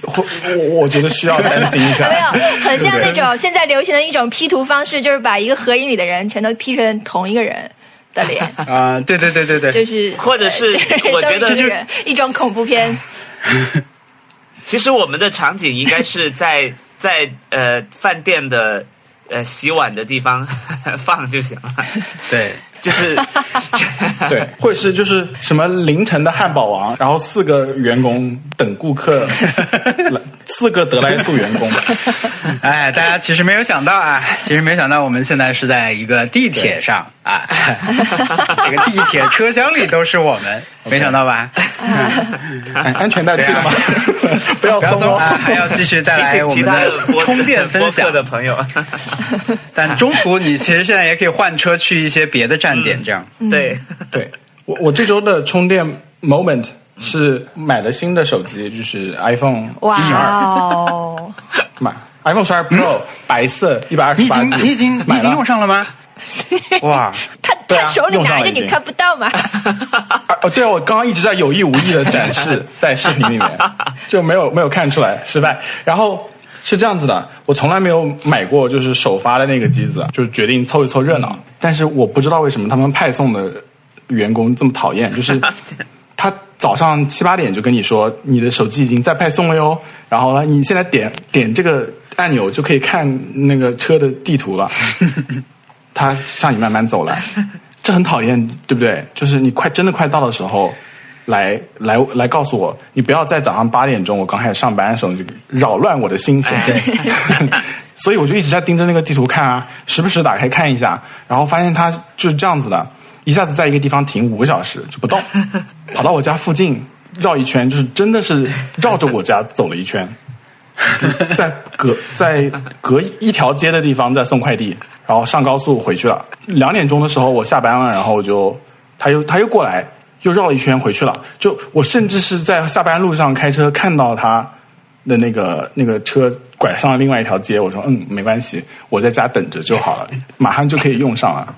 会我我觉得需要担心一下。没有，很像那种现在流行的一种 P 图方式，就是把一个合影里的人全都 P 成同一个人的脸，啊、对对对对对，就是或者是呃我觉得就是一种恐怖片。其实我们的场景应该是在在呃饭店的呃洗碗的地方放就行了，对。就是。对，或者是就是什么凌晨的汉堡王，然后四个员工等顾客，来四个德莱素员工，哎，大家其实没有想到啊，其实没有想到我们现在是在一个地铁上啊，这个地铁车厢里都是我们，没想到吧？安安全带系了吗？不要松哦。松啊，还要继续带提来我们的播充电分享的朋友，但中途你其实现在也可以换车去一些别的站点，这样。对，对我我这周的充电 moment 是买了新的手机，就是 iPhone 哇十二，哦！买 iPhone 十二 Pro 白色一百二你已经十八 G，你已经你买已经用了。上了吗？哇，他他手里拿着你看不到吗？啊 哦，对啊，我刚刚一直在有意无意的展示 在视频里面，就没有没有看出来失败。然后是这样子的，我从来没有买过就是首发的那个机子，就是决定凑一凑热闹。但是我不知道为什么他们派送的员工这么讨厌，就是他早上七八点就跟你说你的手机已经在派送了哟，然后呢，你现在点点这个按钮就可以看那个车的地图了。他向你慢慢走来，这很讨厌，对不对？就是你快真的快到的时候，来来来告诉我，你不要在早上八点钟我刚开始上班的时候就扰乱我的心情。所以我就一直在盯着那个地图看啊，时不时打开看一下，然后发现它就是这样子的，一下子在一个地方停五个小时就不动，跑到我家附近绕一圈，就是真的是绕着我家走了一圈。在隔在隔一条街的地方在送快递，然后上高速回去了。两点钟的时候我下班了，然后我就他又他又过来，又绕了一圈回去了。就我甚至是在下班路上开车看到他的那个那个车拐上了另外一条街，我说嗯没关系，我在家等着就好了，马上就可以用上了。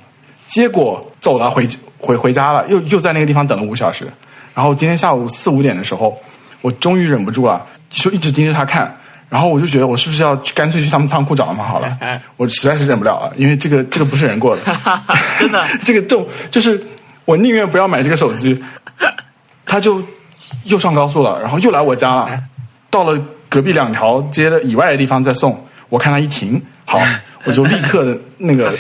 结果走了回回回家了，又又在那个地方等了五小时。然后今天下午四五点的时候，我终于忍不住了，就一直盯着他看。然后我就觉得，我是不是要去干脆去他们仓库找他们好了？我实在是忍不了了，因为这个这个不是人过的，真的 这个就就是我宁愿不要买这个手机。他就又上高速了，然后又来我家了，到了隔壁两条街的以外的地方再送。我看他一停，好，我就立刻的那个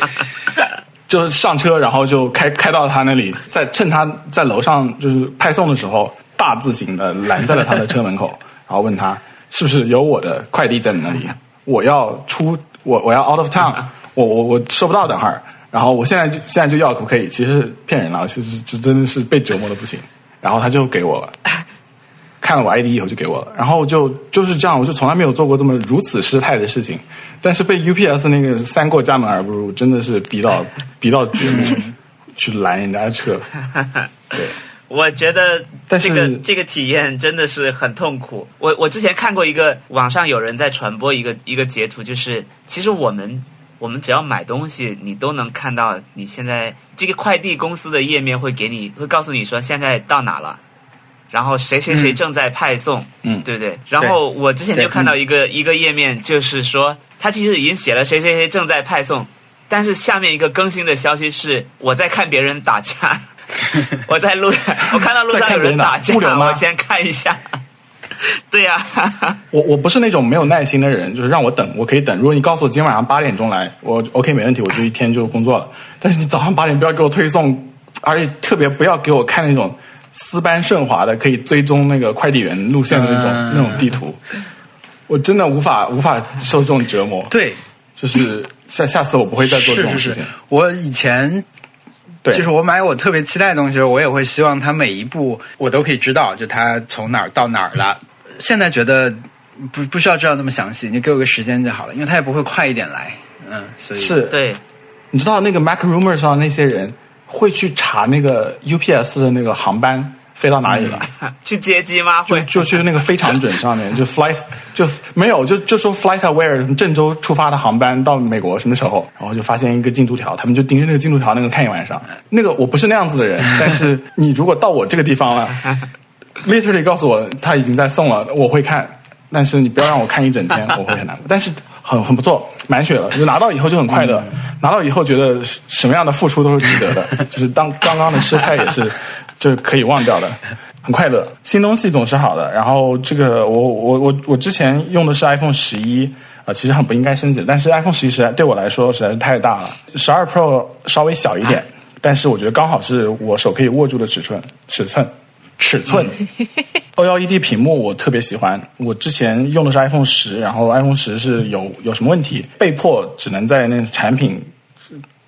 就是上车，然后就开开到他那里，再趁他在楼上就是派送的时候，大字型的拦在了他的车门口，然后问他是不是有我的快递在你那里？我要出，我我要 out of town，我我我收不到，等会儿。然后我现在就现在就要，可不可以？其实是骗人了，其实就真的是被折磨的不行。然后他就给我了，看了我 ID 以后就给我了，然后就就是这样，我就从来没有做过这么如此失态的事情。但是被 UPS 那个三过家门而不入，真的是逼到逼到绝路，去拦人家的车。对，我觉得这个这个体验真的是很痛苦。我我之前看过一个网上有人在传播一个一个截图，就是其实我们我们只要买东西，你都能看到你现在这个快递公司的页面会给你会告诉你说现在到哪了。然后谁谁谁正在派送，嗯对不对？然后我之前就看到一个一个页面，就是说他其实已经写了谁谁谁正在派送，但是下面一个更新的消息是我在看别人打架，我在路上 我看到路上有人打架我先看一下。对呀、我我不是那种没有耐心的人，就是让我等，我可以等。如果你告诉我今天晚上八点钟来，我 OK 没问题，我就一天就工作了。但是你早上八点不要给我推送，而且特别不要给我看那种丝般顺滑的，可以追踪那个快递员路线的那种、嗯那种地图，我真的无法无法受这种折磨。对，就是下下次我不会再做这种是是是事情。，我以前对，就是我买我特别期待的东西的时候，我也会希望它每一步我都可以知道，就它从哪儿到哪儿了。现在觉得不不需要知道那么详细，你给我个时间就好了，因为它也不会快一点来。嗯，所以是对，你知道那个 Mac Rumor 上那些人会去查那个 UPS 的那个航班飞到哪里了。去接机吗？就会就去那个非常准上面，就 flight 就没有就就说 flight aware 郑州出发的航班到美国什么时候，然后就发现一个进度条，他们就盯着那个进度条那个看一晚上。那个我不是那样子的人，但是你如果到我这个地方了，literally 告诉我他已经在送了，我会看，但是你不要让我看一整天，我会很难过。但是很很不错，满血了，就拿到以后就很快乐，拿到以后觉得什什么样的付出都是值得的，就是当刚刚的失态也是就可以忘掉的。很快乐，新东西总是好的。然后这个我我我我之前用的是 iPhone 十一啊，其实很不应该升级，但是 iPhone 十一实在对我来说实在是太大了。十二 Pro 稍微小一点，但是我觉得刚好是我手可以握住的尺寸，尺寸，尺寸。OLED 屏幕我特别喜欢，我之前用的是 iPhone 十，然后 iPhone 十是有有什么问题，被迫只能在那产品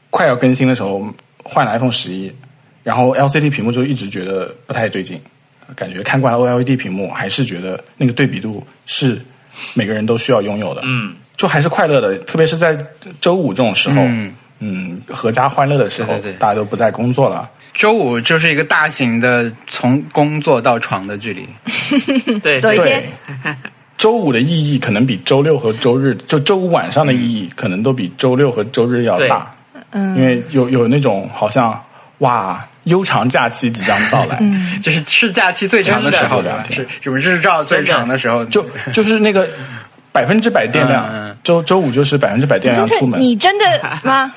快要更新的时候换了 iPhone 十一，然后 LCD 屏幕就一直觉得不太对劲，感觉看惯了 OLED 屏幕，还是觉得那个对比度是每个人都需要拥有的，嗯，就还是快乐的，特别是在周五这种时候，嗯嗯，合家欢乐的时候，对对对大家都不在工作了，周五就是一个大型的从工作到床的距离。对对走一天对，周五的意义可能比周六和周日，就周五晚上的意义可能都比周六和周日要大。嗯，因为有有那种好像哇，悠长假期即将到来，就是是假期最长的时候，真的？是什么日照最长的时候，就就是那个百分之百电量，周周五就是百分之百电量，出门。你真的吗？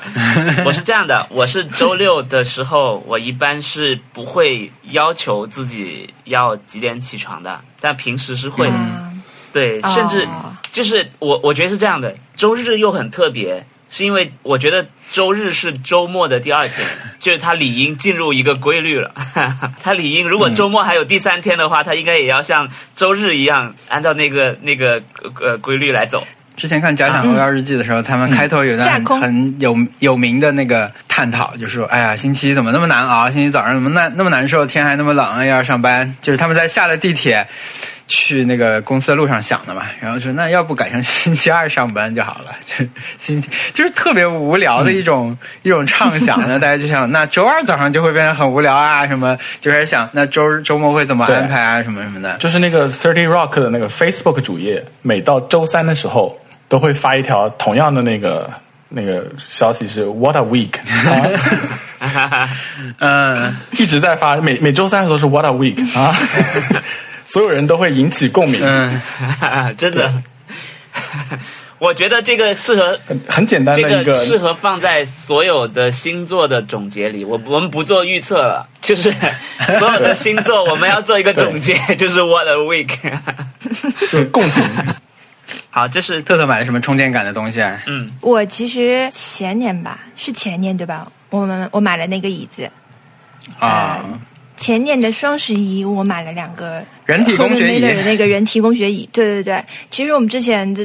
我是这样的，我是周六的时候，我一般是不会要求自己要几点起床的，但平时是会的。嗯对，哦甚至就是我我觉得是这样的，周日又很特别，是因为我觉得周日是周末的第二天，就是它理应进入一个规律了。它理应如果周末还有第三天的话，它应该也要像周日一样，按照那个那个呃规律来走。之前看《假想欧幺日记》的时候，他们开头有一段很有有名的那个探讨，就是说，哎呀，星期一怎么那么难熬？星期一早上怎么那那么难受？天还那么冷，又要上班。就是他们在下了地铁去那个公司的路上想的嘛。然后说，那要不改成星期二上班就好了？就是星期，就是特别无聊的一种、一种畅想。那 大家就想，那周二早上就会变得很无聊啊，什么就开始想，那周周末会怎么安排啊，什么什么的。就是那个 Thirty Rock 的那个 Facebook 主页，每到周三的时候都会发一条同样的那个那个消息是 What a week，啊、嗯，一直在发，每每周三都是 What a week 啊，所有人都会引起共鸣，嗯，真的，我觉得这个适合很很简单这的一个适合放在所有的星座的总结里。我我们不做预测了，就是 所有的星座我们要做一个总结，就是 What a week。就是共情。好，这是特特买了什么充电感的东西啊？嗯我其实前年吧，是前年对吧？我们我买了那个椅子，啊，前年的双十一我买了两个人体工学椅的那个人体工学椅，对对对。其实我们之前的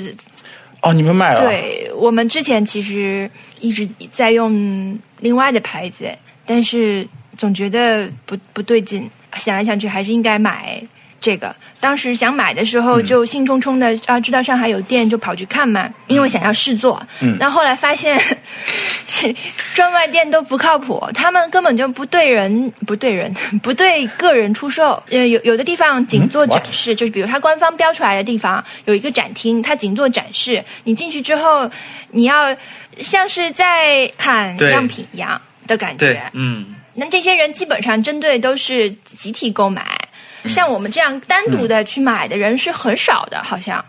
哦，你们买了？，对我们之前其实一直在用另外的牌子，但是总觉得不不对劲，想来想去还是应该买这个。当时想买的时候就兴冲冲的、啊，知道上海有店就跑去看嘛，因为想要试做。嗯但后来发现 是专卖店都不靠谱，他们根本就不对人不对人 不对个人出售。呃，有有的地方仅做嗯展？示，就是比如它官方标出来的地方有一个展厅，它仅做展示，你进去之后你要像是在看样品一样的感对觉。嗯那这些人基本上针对都是集体购买，像我们这样单独的去买的人是很少的，好像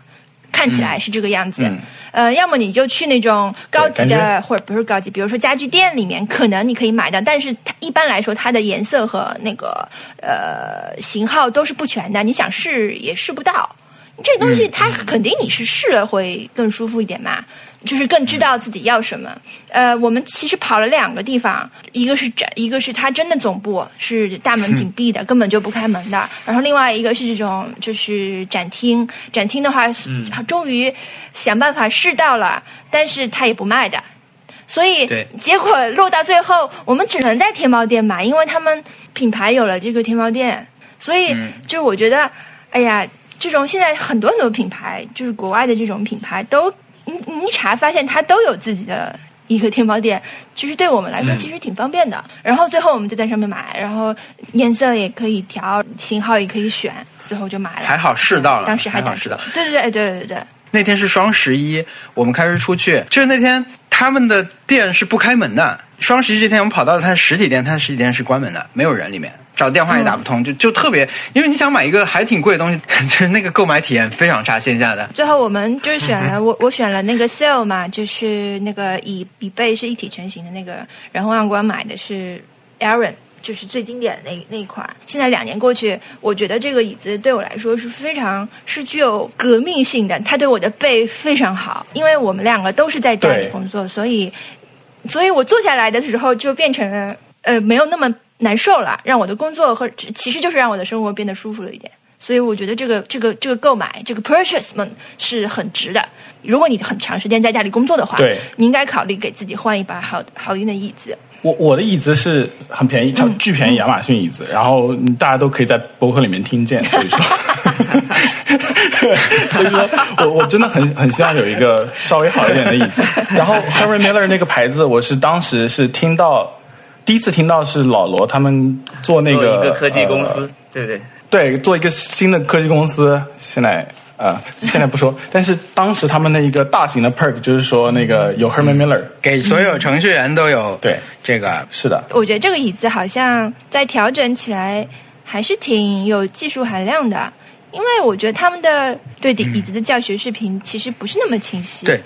看起来是这个样子。嗯呃，要么你就去那种高级的，或者不是高级，比如说家具店里面，可能你可以买到，但是它一般来说它的颜色和那个呃型号都是不全的，你想试也试不到。这东西它肯定你是试了会更舒服一点嘛，就是更知道自己要什么。呃，我们其实跑了两个地方，一个是展，一个是它真的总部是大门紧闭的，根本就不开门的。然后另外一个是这种就是展厅，展厅的话，终于想办法试到了，但是它也不卖的。所以结果落到最后，我们只能在天猫店买，因为他们品牌有了这个天猫店，所以就是我觉得，哎呀，这种现在很多很多品牌，就是国外的这种品牌，都你你一查发现它都有自己的一个天猫店，其实对我们来说其实挺方便的。然后最后我们就在上面买，然后颜色也可以调，型号也可以选，最后就买了。还好试到了当时还打折还好试到。对对对对对对对。那天是双十一，我们开始出去，就是那天他们的店是不开门的。双十一这天，我们跑到了他的实体店，他的实体店是关门的，没有人里面，找电话也打不通，就就特别，因为你想买一个还挺贵的东西，就是那个购买体验非常差，线下的。最后我们就是选了我我选了那个 sale 嘛，就是那个椅椅背是一体成型的那个，然后让光买的是 Aaron。就是最经典的那那一款。现在两年过去，我觉得这个椅子对我来说是非常是具有革命性的，它对我的背非常好，因为我们两个都是在家里工作，所以，所以我坐下来的时候就变成了呃没有那么难受了，让我的工作和其实就是让我的生活变得舒服了一点。所以我觉得这个这个这个购买这个 purchasement 是很值的。如果你很长时间在家里工作的话，对你应该考虑给自己换一把好好用的椅子。我我的椅子是很便宜，超巨便宜亚马逊椅子，然后嗯大家都可以在博客里面听见，所以说 所以说我我真的很很希望有一个稍微好一点的椅子。然后 Herman Miller 那个牌子，我是当时是听到第一次听到是老罗他们做那做个一个科技公司，呃对不对？对，做一个新的科技公司，现在呃，现在不说，但是当时他们的一个大型的 perk 就是说那个有 Herman Miller，给所有程序员都有 对，这个，是的，我觉得这个椅子好像在调整起来还是挺有技术含量的，因为我觉得他们的对椅子的教学视频其实不是那么清晰。对，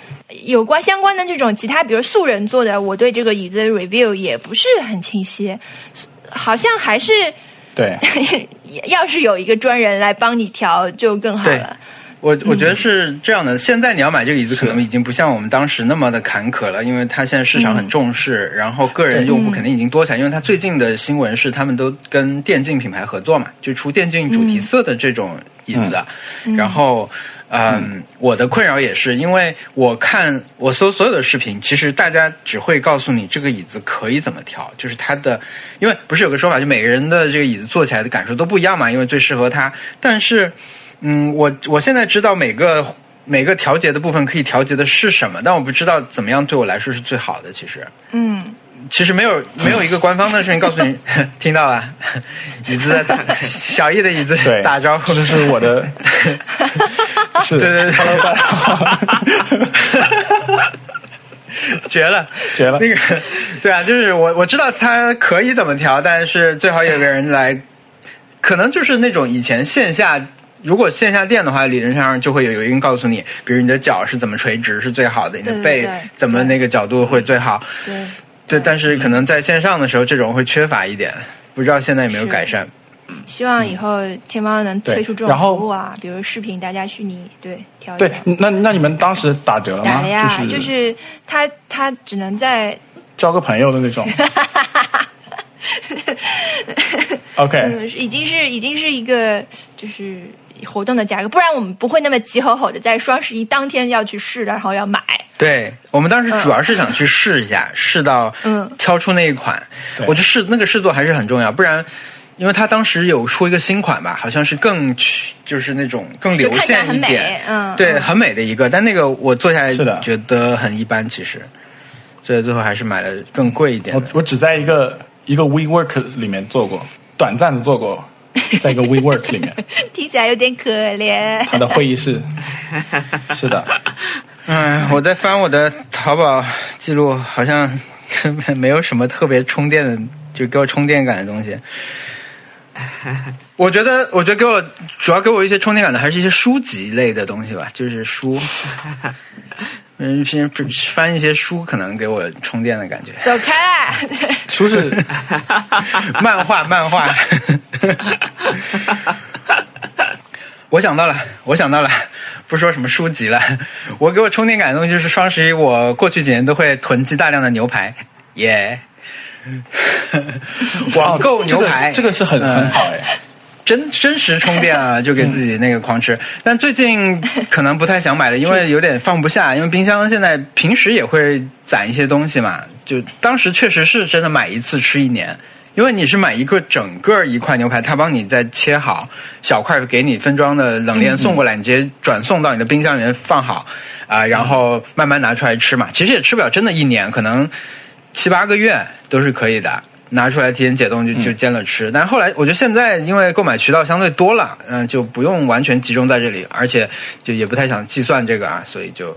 有关相关的这种其他，比如素人做的，我对这个椅子的 review 也不是很清晰，好像还是对。要是有一个专人来帮你调就更好了。我我觉得是这样的。现在你要买这个椅子，可能已经不像我们当时那么的坎坷了，因为它现在市场很重视，然后个人用户肯定已经多起来。因为它最近的新闻是，他们都跟电竞品牌合作嘛，就出电竞主题色的这种椅子啊。然后，嗯，我的困扰也是，因为我看我搜所有的视频，其实大家只会告诉你这个椅子可以怎么调，就是它的，因为不是有个说法，就每个人的这个椅子坐起来的感受都不一样嘛，因为最适合他，但是。嗯，我我现在知道每个每个调节的部分可以调节的是什么，但我不知道怎么样对我来说是最好的。其实，嗯，其实没有没有一个官方的声音告诉你，听到了，椅子在打 小易的椅子，打招呼，这是我的，是，对对对，Hello，大家好，绝了。绝了，那个，对啊，就是我我知道它可以怎么调，但是最好有个人来，可能就是那种以前线下。如果线下店的话，理论上就会有有一个人告诉你，比如你的脚是怎么垂直是最好的，你的背怎么那个角度会最好。对。对，但是可能在线上的时候，这种会缺乏一点，不知道现在有没有改善。希望以后天猫能推出这种服务啊，比如视频大家虚拟对调一对。，那那你们当时打折了吗？打了呀，就是就是他他只能在交个朋友的那种。OK，嗯，已经是已经是一个就是活动的价格，不然我们不会那么急吼吼的在双十一当天要去试，然后要买。对我们当时主要是想去试一下，试到嗯挑出那一款。对我觉得试那个试做还是很重要，不然。因为他当时有出一个新款吧，好像是更去就是那种更流线一点，嗯对，嗯很美的一个。但那个我坐下来是的觉得很一般，其实，所以最后还是买了更贵一点。我我只在一个一个 WeWork 里面做过，短暂的做过，在一个 WeWork 里面，听起来有点可怜。他的会议室。是的，嗯，我在翻我的淘宝记录，好像没有什么特别充电的，就给我充电感的东西。我觉得，我觉得给我主要给我一些充电感的，还是一些书籍类的东西吧，就是书。嗯，平时翻一些书，可能给我充电的感觉。走开啦！书是 漫画，漫画。我想到了，我想到了，不说什么书籍了。我给我充电感的东西就是双十一，我过去几年都会囤积大量的牛排，耶、网购牛排，哦这个、这个是很、嗯很好哎。真真实充电啊，就给自己那个狂吃。但最近可能不太想买了，因为有点放不下。因为冰箱现在平时也会攒一些东西嘛，就当时确实是真的买一次吃一年。因为你是买一个整个一块牛排，他帮你再切好小块，给你分装的冷链送过来，你直接转送到你的冰箱里面放好啊、然后慢慢拿出来吃嘛。其实也吃不了真的一年，可能七八个月都是可以的。拿出来提前解冻就就煎了吃，但是后来我觉得现在因为购买渠道相对多了，嗯、就不用完全集中在这里，而且就也不太想计算这个啊，所以就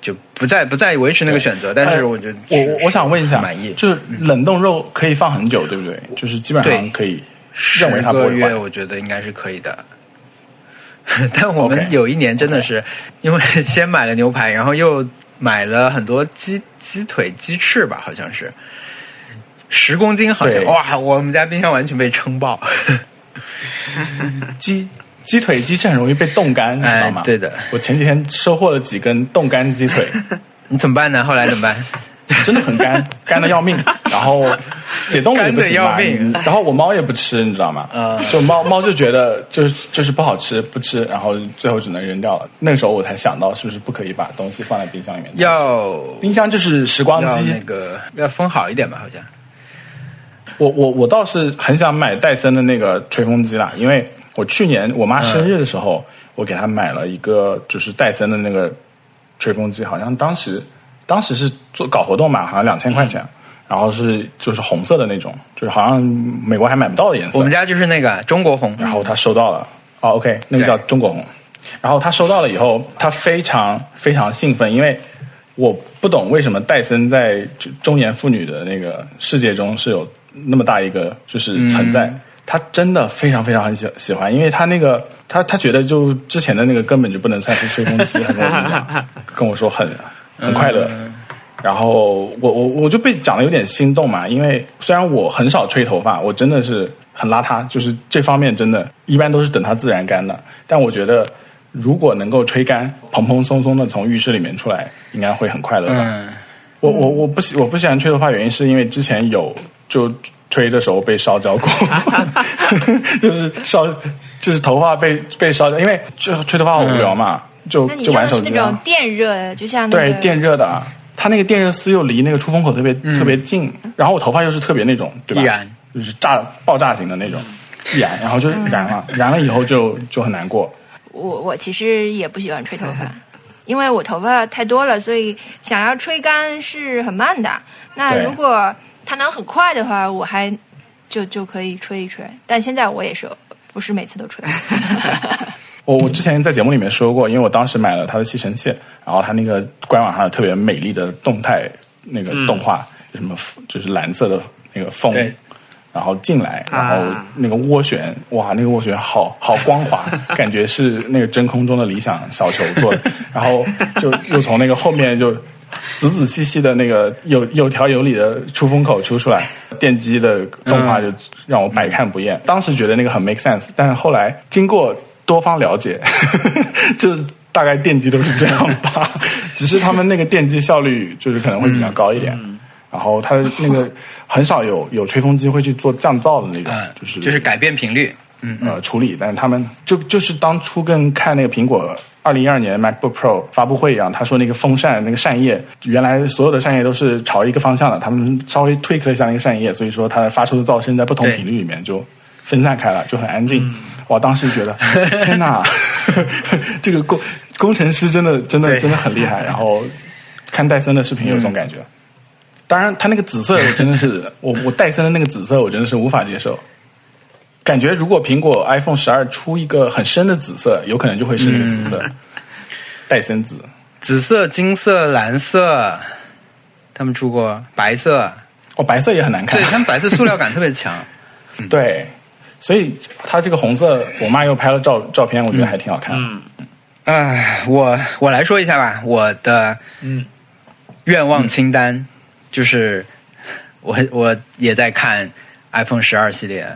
就不再不再维持那个选择。但是我觉得我我我想问一下，满意，就是冷冻肉可以放很久，对不对？就是基本上可以认为它十个不会坏。月我觉得应该是可以的。但我们有一年真的是因为先买了牛排，然后又买了很多鸡鸡腿、鸡翅吧，好像是十公斤，好像哇，我们家冰箱完全被撑爆。鸡鸡腿、鸡翅很容易被冻干，你知道吗？哎对的我前几天收获了几根冻干鸡腿，你 怎么办呢？后来怎么办？真的很干，干的要命。然后解冻了也不行嘛，然后我猫也不吃，你知道吗？嗯就猫猫就觉得就是就是不好吃，不吃，然后最后只能扔掉了。那个时候我才想到，是不是不可以把东西放在冰箱里面？要冰箱就是时光机那。个要封好一点吧，好像。我我我倒是很想买戴森的那个吹风机啦，因为我去年我妈生日的时候，我给她买了一个就是戴森的那个吹风机，好像当时当时是做搞活动嘛，好像两千块钱，然后是就是红色的那种，就是好像美国还买不到的颜色。我们家就是那个中国红，然后他收到了，哦，OK，那个叫中国红。然后他收到了以后，他非常非常兴奋，因为我不懂为什么戴森在中中年妇女的那个世界中是有那么大一个就是存在。他真的非常非常很喜喜欢，因为他那个他他觉得就之前的那个根本就不能算是吹风机，他跟我讲，跟我说很很快乐。然后我我我就被讲的有点心动嘛，因为虽然我很少吹头发，我真的是很邋遢，就是这方面真的，一般都是等它自然干的。但我觉得如果能够吹干，蓬蓬松松的从浴室里面出来，应该会很快乐吧。嗯，我我我不喜我不喜欢吹头发，原因是因为之前有就吹的时候被烧焦过，就是烧就是头发被被烧焦，因为就吹头发好无聊嘛，就就玩手机那种。电热的，就像那对电热的啊，它那个电热丝又离那个出风口特别、特别近，然后我头发又是特别那种，对吧？易燃，就是炸爆炸型的那种，易燃，然后就燃了，燃了以后就就很难过。我我其实也不喜欢吹头发，因为我头发太多了，所以想要吹干是很慢的。那如果它能很快的话，我还就就可以吹一吹。但现在我也是不是每次都吹。我我之前在节目里面说过，因为我当时买了它的吸尘器，然后它那个官网上有特别美丽的动态那个动画，什么就是蓝色的那个风，然后进来，然啊后那个涡旋，哇，那个涡旋好好光滑，感觉是那个真空中的理想小球做的，然后就又从那个后面就仔仔细细的那个有有条有理的出风口出出来，电机的动画就让我百看不厌。当时觉得那个很 make sense，但是后来经过多方了解，就是大概电机都是这样吧，只是他们那个电机效率就是可能会比较高一点。然后它的那个很少有有吹风机会去做降噪的那种，嗯，就是就是改变频率，呃处理，但是他们就就是当初跟看那个苹果二零一二年 MacBook Pro 发布会一样，他说那个风扇那个扇叶原来所有的扇叶都是朝一个方向的，他们稍微 tweak 了一下那个扇叶，所以说它发出的噪声在不同频率里面就分散开了，就很安静。我当时觉得天哪，这个工工程师真的真的真的很厉害。然后看戴森的视频有这种感觉。当然，它那个紫色我真的是我我戴森的那个紫色我真的是无法接受。感觉如果苹果 iPhone 十二出一个很深的紫色，有可能就会是那个紫色，戴森紫。紫色、金色、蓝色，他们出过白色，哦，白色也很难看对，。他们白色塑料感 特别强。对，所以它这个红色，我妈又拍了照照片，我觉得还挺好看。嗯，唉，我我来说一下吧，我的嗯愿望清单、就是我我也在看 iPhone 十二系列，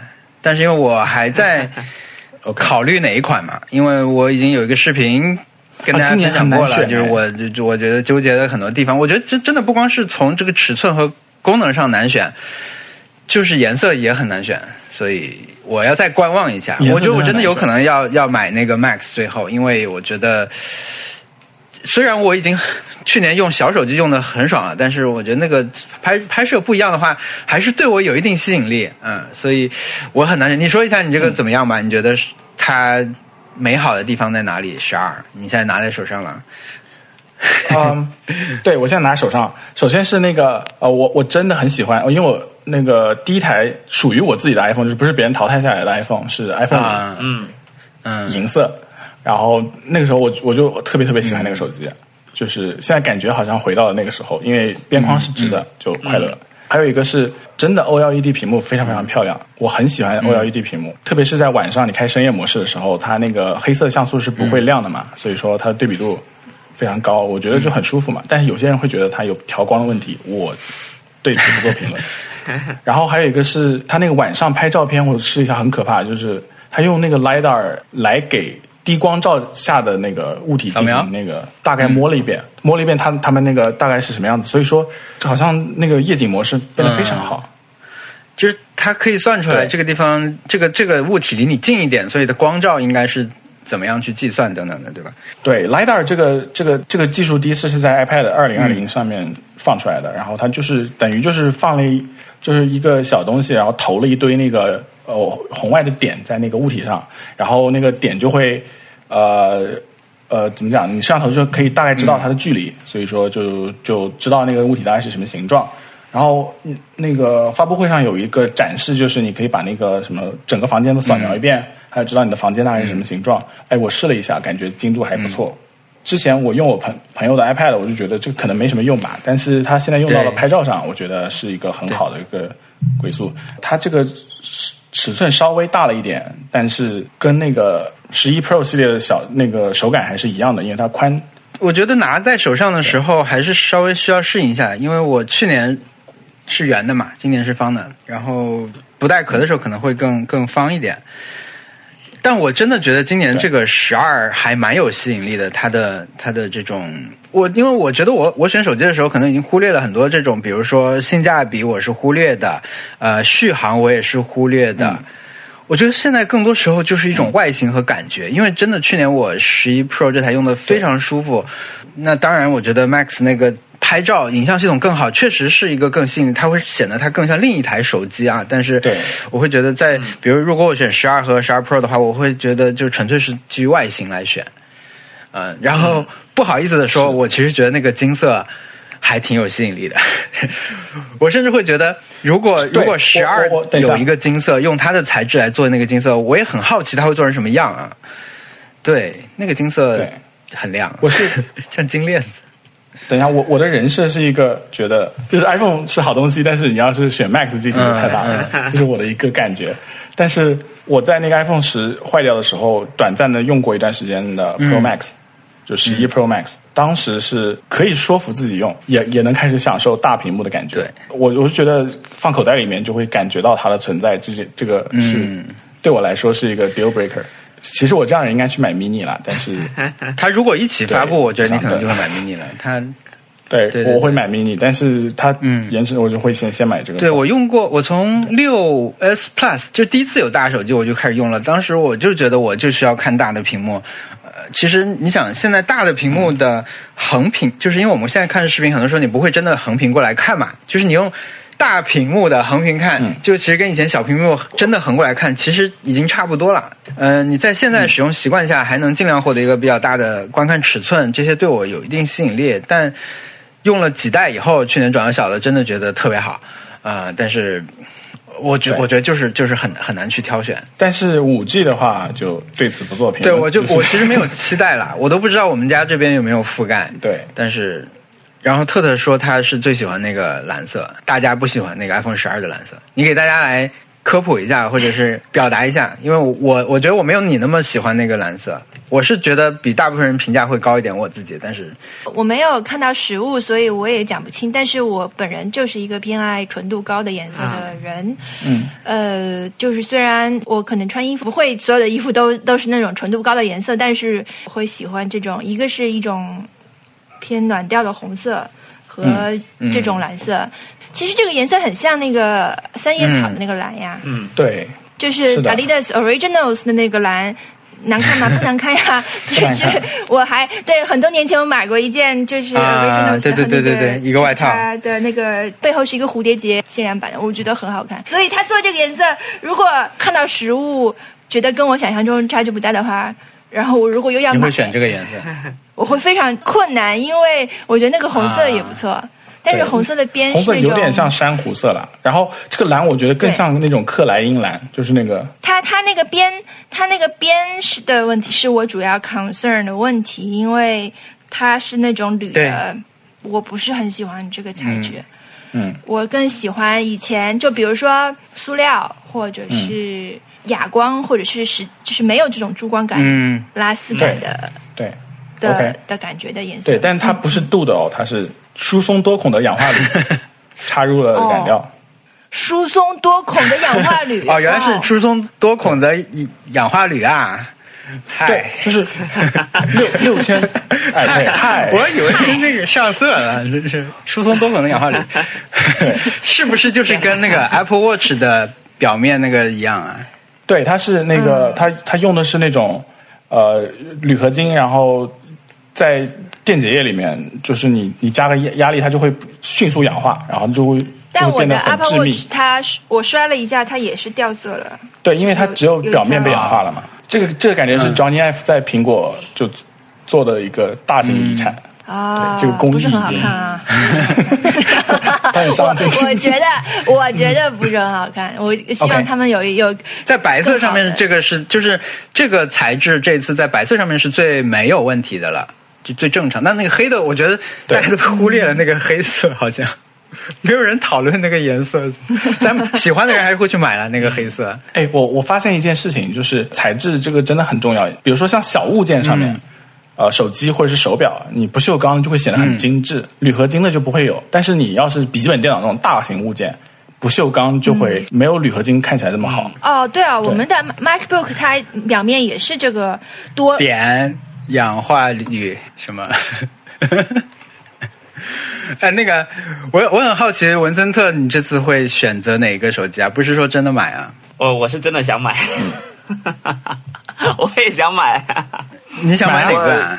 但是因为我还在 考虑哪一款嘛，因为我已经有一个视频跟大家分享过了，就是我我觉得纠结的很多地方，我觉得这真的不光是从这个尺寸和功能上难选，就是颜色也很难选，所以我要再观望一下。我觉得我真的有可能要要买那个 Max 最后，因为我觉得虽然我已经去年用小手机用的很爽了，但是我觉得那个拍拍摄不一样的话，还是对我有一定吸引力。嗯，所以我很难选。你说一下你这个怎么样吧？你觉得它美好的地方在哪里？十二，你现在拿在手上了。嗯，对我现在拿在手上，首先是那个呃，我我真的很喜欢，因为我那个第一台属于我自己的 iPhone，就是不是别人淘汰下来的 iPhone，是 iPhone 啊，嗯，嗯，银色，然后那个时候我我就特别特别喜欢那个手机，就是现在感觉好像回到了那个时候，因为边框是直的，就快乐。还有一个是真的 OLED 屏幕非常非常漂亮，我很喜欢 OLED 屏幕，特别是在晚上你开深夜模式的时候，它那个黑色像素是不会亮的嘛，所以说它的对比度非常高，我觉得就很舒服嘛。但是有些人会觉得它有调光的问题，我对此不做评论。然后还有一个是它那个晚上拍照片，我试一下很可怕，就是它用那个 lidar 来给低光照下的那个物体进行那个大概摸了一遍，摸了一遍它他们那个大概是什么样子，所以说这好像那个夜景模式变得非常好。就是它可以算出来这个地方，这个这个物体离你近一点，所以的光照应该是怎么样去计算等等的，对吧？对，lidar 这个这个这个技术第一次是在 iPad 二零二零上面放出来的，然后它就是等于就是放了一就是一个小东西，然后投了一堆那个呃红外的点在那个物体上，然后那个点就会呃呃怎么讲？你摄像头就可以大概知道它的距离，所以说就就知道那个物体大概是什么形状。然后嗯那个发布会上有一个展示，就是你可以把那个什么整个房间都扫描一遍，还有知道你的房间大概是什么形状。哎，我试了一下，感觉精度还不错。之前我用我朋朋友的 iPad，我就觉得这可能没什么用吧，但是它现在用到了拍照上，我觉得是一个很好的一个归宿。它这个尺寸稍微大了一点，但是跟那个十一 Pro 系列的小那个手感还是一样的，因为它宽。我觉得拿在手上的时候还是稍微需要适应一下，因为我去年是圆的嘛，今年是方的，然后不带壳的时候可能会更更方一点。但我真的觉得今年这个十二还蛮有吸引力的，它的它的这种，我因为我觉得我我选手机的时候可能已经忽略了很多这种，比如说性价比我是忽略的，呃，续航我也是忽略的。我觉得现在更多时候就是一种外形和感觉，因为真的去年我十一 Pro 这台用的非常舒服。那当然，我觉得 Max 那个拍照影像系统更好，确实是一个更吸引，它会显得它更像另一台手机啊。但是对我会觉得在，比如如果我选十二和十二 Pro 的话，我会觉得就纯粹是基于外形来选。嗯，然后不好意思的说，我其实觉得那个金色还挺有吸引力的。我甚至会觉得，如果如果十二有一个金色，用它的材质来做那个金色，我也很好奇它会做成什么样啊。对，那个金色很亮，我是 像金链子。等一下，我我的人设是一个觉得就是 iPhone 是好东西，但是你要是选 Max 机型就太大了，这是我的一个感觉。但是我在那个 iPhone 十坏掉的时候，短暂的用过一段时间的 Pro Max，、就十一 Pro Max，、当时是可以说服自己用，也也能开始享受大屏幕的感觉。对我我是觉得放口袋里面就会感觉到它的存在，这些这个是、对我来说是一个 deal breaker。其实我这样人应该去买 mini 了，但是 它如果一起发布，我觉得你可能就会买 mini 了。它 对对对我会买 mini，但是它延迟我就会先先买这个。对我用过，我从六 S Plus 就第一次有大手机我就开始用了。当时我就觉得我就需要看大的屏幕。呃，其实你想，现在大的屏幕的横屏，就是因为我们现在看视频，很多时候你不会真的横屏过来看嘛，就是你用。大屏幕的横屏看，就其实跟以前小屏幕真的横过来看，其实已经差不多了。嗯、你在现在使用习惯下，还能尽量获得一个比较大的观看尺寸，这些对我有一定吸引力。但用了几代以后，去年转到小的，真的觉得特别好。啊、但是我觉对我觉得就是就是很很难去挑选。但是五 G 的话，就对此不做评对，论。我就是 我其实没有期待了，我都不知道我们家这边有没有覆盖。对但是，然后特特说他是最喜欢那个蓝色，大家不喜欢那个 iPhone 十二的蓝色。你给大家来科普一下，或者是表达一下，因为我我我觉得我没有你那么喜欢那个蓝色，我是觉得比大部分人评价会高一点，我自己，但是我没有看到实物，所以我也讲不清。但是我本人就是一个偏爱纯度高的颜色的人。嗯，呃，就是虽然我可能穿衣服不会所有的衣服都都是那种纯度高的颜色，但是我会喜欢这种，一个是一种偏暖调的红色和这种蓝色。其实这个颜色很像那个三叶草的那个蓝呀，嗯，对，就是是的 Adidas Originals 的那个蓝。难看吗？不难看呀，就是 我还对很多年前我买过一件，就是对对对对对一个外套就是它的那个背后是一个蝴蝶结限量版的，我觉得很好看。所以他做这个颜色，如果看到实物觉得跟我想象中差距不大的话，然后我如果又要买你会，选这个颜色。我会非常困难，因为我觉得那个红色也不错，但是红色的边是红色有点像珊瑚色了，然后这个蓝我觉得更像那种克莱因蓝，就是那个它它那个边，它那个边是的问题，是我主要 concern 的问题，因为它是那种铝的，我不是很喜欢这个材质。嗯，我更喜欢以前，就比如说塑料，或者是哑光，或者是实，就是没有这种珠光感、嗯，拉丝感的对的 OK 的感觉的颜色。对，但它不是镀的哦，它是疏松多孔的氧化铝 插入了染料。疏松多孔的氧化铝。哦，原来是哦。疏松多孔的氧化铝啊！对，，就是六 六千，哎对，嗨，我以为是那个上色了，这是疏松多孔的氧化铝，是不是就是跟那个 Apple Watch 的表面那个一样啊？对，它是那个，嗯。它它用的是那种呃铝合金，然后在电解液里面，就是你你加个压压力，它就会迅速氧化，然后就会就但我的会变得很 Apple 致密 Watch。它是我摔了一下，它也是掉色了。对，因为它只有表面被氧化了嘛。这个这个感觉是 Johnny Ive 在苹果就做的一个大型遗产。啊，对这个工艺不是很好已经看啊。他很伤心。我 我觉得，我觉得不是很好看。我希望他们有有在白色上面，这个是就是这个材质，这次在白色上面是最没有问题的了，就最正常。但那个黑的，我觉得大家都忽略了那个黑色，好像 没有人讨论那个颜色，但喜欢的人还是会去买了那个黑色。哎，我我发现一件事情，就是材质这个真的很重要。比如说像小物件上面，嗯呃，手机或者是手表，你不锈钢就会显得很精致，铝合金的就不会有。但是你要是笔记本电脑那种大型物件，不锈钢就会没有铝合金看起来这么好。哦，对啊，我们的 MacBook 它表面也是这个多碘氧化铝什么？哎，那个，我我很好奇，文森特，你这次会选择哪个手机啊？不是说真的买啊？我我是真的想买，我也想买。你想买哪个啊？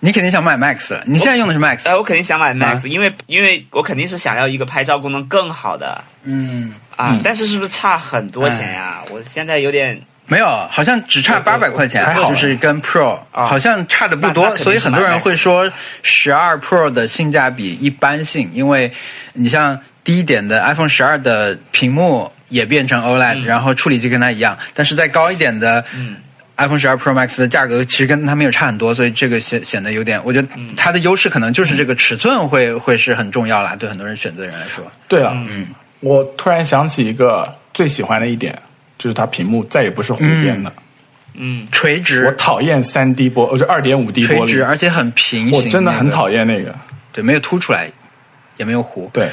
你肯定想买 Max。你现在用的是 Max？呃，我肯定想买 Max，因为因为我肯定是想要一个拍照功能更好的嗯，啊，嗯但是是不是差很多钱呀？我现在有点没有，好像只差八百块钱就是跟 Pro 啊。好像差的不多，所以很多人会说十二 Pro 的性价比一般性，因为你像低一点的 iPhone 十二的屏幕也变成 OLED，、然后处理器跟它一样，但是再高一点的。嗯。iPhone 十二 Pro Max 的价格其实跟它没有差很多，所以这个显显得有点，我觉得它的优势可能就是这个尺寸会会是很重要啦，对很多人选择的人来说。对了，嗯，我突然想起一个最喜欢的一点，就是它屏幕再也不是弧边的。嗯，垂直我，讨厌三 D 玻，我，就二点五 D 垂玻璃，直而且很平行，我真的很讨厌，厌那个。对，没有凸出来，也没有弧。对，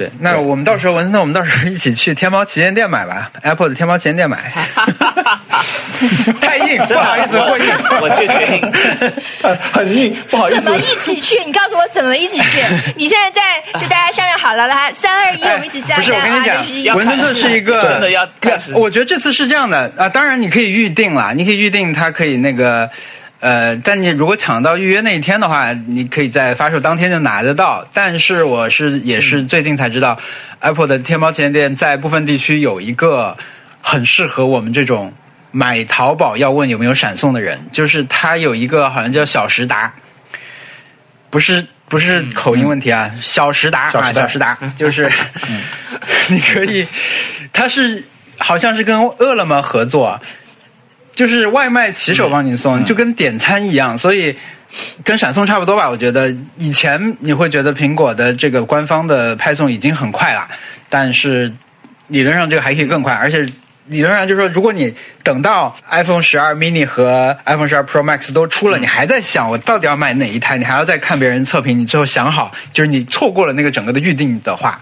对，那我们到时候文森特，我们到时候一起去天猫旗舰店买吧，Apple 的天猫旗舰店买。太 硬，不好意思，过硬。我就决定，很很硬，不好意思怎么。一起去？你告诉我怎么一起去？你现在在就大家商量好了，来三二一，我们一起下不是，我！跟你讲文森特是一个真的要开始我觉得这次是这样的啊，当然你可以预定啦，你可以预定，它可以那个。呃，但你如果抢到预约那一天的话，你可以在发售当天就拿得到。但是我是也是最近才知道、a p p l e 的天猫旗舰店在部分地区有一个很适合我们这种买淘宝要问有没有闪送的人，就是它有一个好像叫小时达，不是不是口音问题啊，小时达啊，小时达。小时达就是 你可以，它是好像是跟饿了么合作，就是外卖骑手帮你送，就跟点餐一样，所以跟闪送差不多吧。我觉得以前你会觉得苹果的这个官方的派送已经很快了，但是理论上这个还可以更快，而且理论上就是说，如果你等到 iPhone 十二 mini 和 iPhone 十二 Pro Max 都出了，你还在想我到底要买哪一台，你还要再看别人测评，你最后想好，就是你错过了那个整个的预定的话。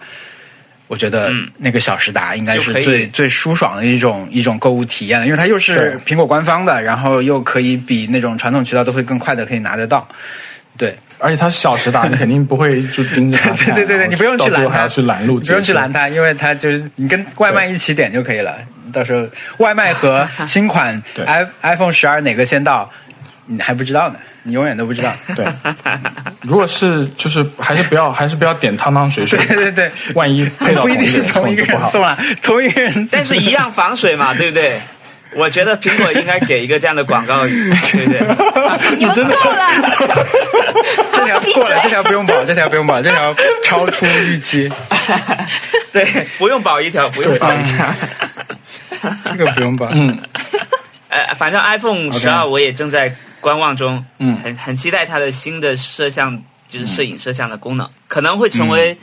我觉得嗯那个小时达应该是最最舒爽的一种一种购物体验了，因为它又是苹果官方的，然后又可以比那种传统渠道都会更快的可以拿得到。对，而且它是小时达，你肯定不会就盯着它。对对对对，你不用去拦它，去拦路，你不用去拦。它，因为它就是你跟外卖一起点就可以了。到时候外卖和 新款对 i iPhone 十二哪个先到，你还不知道呢，你永远都不知道。对，如果是就是还是不要还是不要点汤汤水水，对对对，万一配到不一定是同一个同一个人人送了，同一个人，但是一样防水嘛，对不对？我觉得苹果应该给一个这样的广告语，对不对？你们够了，这条闭过了，这嘴！条不用保，这条不用保，这条超出预期，对，不用保一条，不用保一条。这个不用保。嗯，呃，反正 iPhone 十二我也正在观望中，嗯很很期待它的新的摄像，就是摄影摄像的功能，可能会成为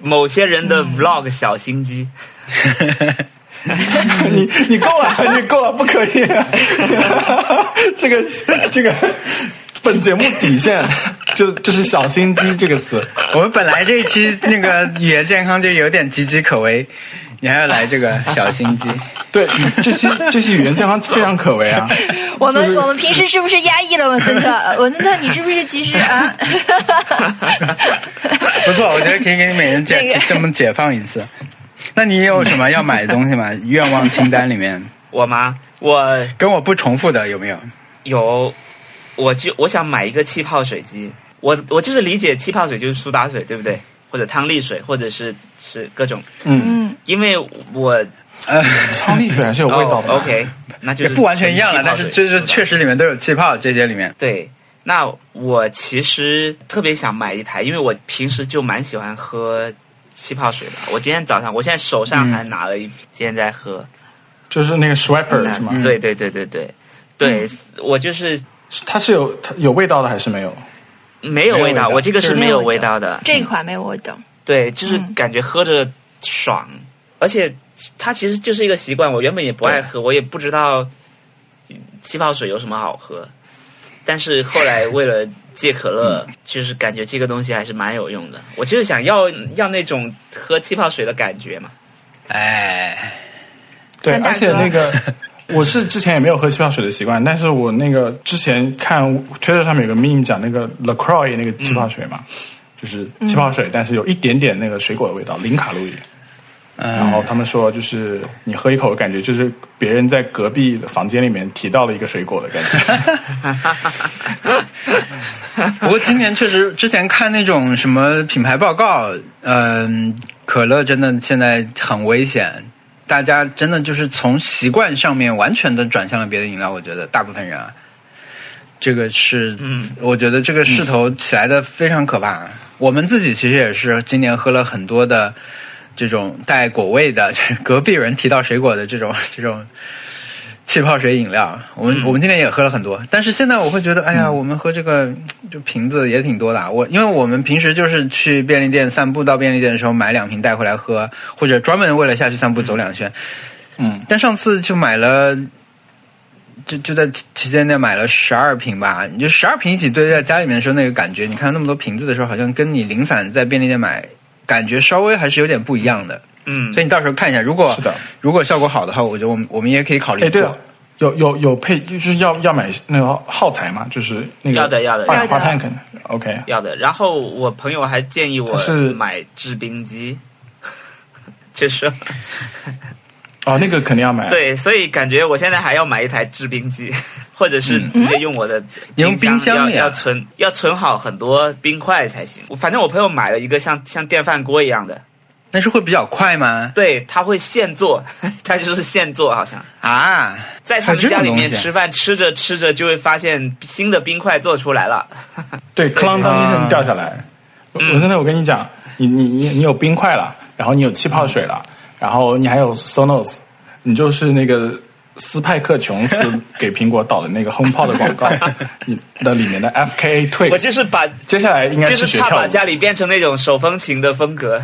某些人的 Vlog 小心机。你你够了，你够了，不可以。这个这个本节目底线就就是小心机这个词。我们本来这一期那个语言健康就有点岌岌可危，你还要来这个 小心机。对，这些这些语言健康非常可为啊。我们就是我们平时是不是压抑了文森特？呃文森特，你是不是其实啊？不错，我觉得可以给你每人解这个这么解放一次。那你有什么要买的东西吗？愿望清单里面我吗？我跟我不重复的有没有？有，我就我想买一个气泡水机。我我就是理解气泡水就是苏打水，对不对？或者汤力水，或者是是各种。嗯，嗯，因为我呃，汤力水还是有味道的。哦 OK，那就是不完全一样了，但是就是确实里面都有气泡，这些里面。对。那我其实特别想买一台，因为我平时就蛮喜欢喝气泡水的。我今天早上，我现在手上还拿了一瓶，今天在喝。就是那个 Schweppes 是吗？嗯对对对对对对，我就是它是有它有味道的还是没有？没有味道，味道我这个是没有味道的。这一款没有我懂。对，就是嗯感觉喝着爽，而且它其实就是一个习惯。我原本也不爱喝，我也不知道气泡水有什么好喝，但是后来为了戒可乐，就是感觉这个东西还是蛮有用的。我就是想要要那种喝气泡水的感觉嘛。哎，对，而且那个我是之前也没有喝气泡水的习惯，但是我那个之前看推特上面有个 meme 讲那个 Lacroix 那个气泡水嘛，就是气泡水，但是有一点点那个水果的味道，零卡路里。然嗯，后他们说，就是你喝一口，感觉就是别人在隔壁的房间里面提到了一个水果的感觉。不过今年确实，之前看那种什么品牌报告，嗯、可乐真的现在很危险，大家真的就是从习惯上面完全的转向了别的饮料。我觉得大部分人啊，这个是，嗯，我觉得这个势头起来的非常可怕。我们自己其实也是今年喝了很多的这种带果味的，就是隔壁人提到水果的这种 这种气泡水饮料。我们、嗯我们今年也喝了很多，但是现在我会觉得，哎呀，我们喝这个就瓶子也挺多的啊。我因为我们平时就是去便利店散步，到便利店的时候买两瓶带回来喝，或者专门为了下去散步走两圈。嗯，但上次就买了。就就在旗舰店买了十二瓶吧，你就十二瓶一起堆在家里面的时候，那个感觉，你看到那么多瓶子的时候，好像跟你零散在便利店买，感觉稍微还是有点不一样的。嗯所以你到时候看一下，如果是的，如果效果好的话，我觉得我们我们也可以考虑哎，对了。，有有有配，就是要要买那个耗材嘛，就是那个要的要的二氧化碳可能 OK。要的。然后我朋友还建议我它是买制冰机，就是 哦，那个肯定要买。，对，所以感觉我现在还要买一台制冰机，或者是直接用我的你用冰箱要要存要存好很多冰块才行。反正我朋友买了一个像像电饭锅一样的，那是会比较快吗？对，他会现做，他就是现做，好像啊，在他们家里面吃饭，吃着吃着就会发现新的冰块做出来了。对，哐啷当一声掉下来。我我真的，我跟你讲，你你你你有冰块了，然后你有气泡水了，然后你还有 Sonos，你就是那个斯派克琼斯 给苹果导的那个 HomePod 的广告，你的里面的 FKA Twigs。我就是把接下来应该就是是差把。家里变成那种手风琴的风格。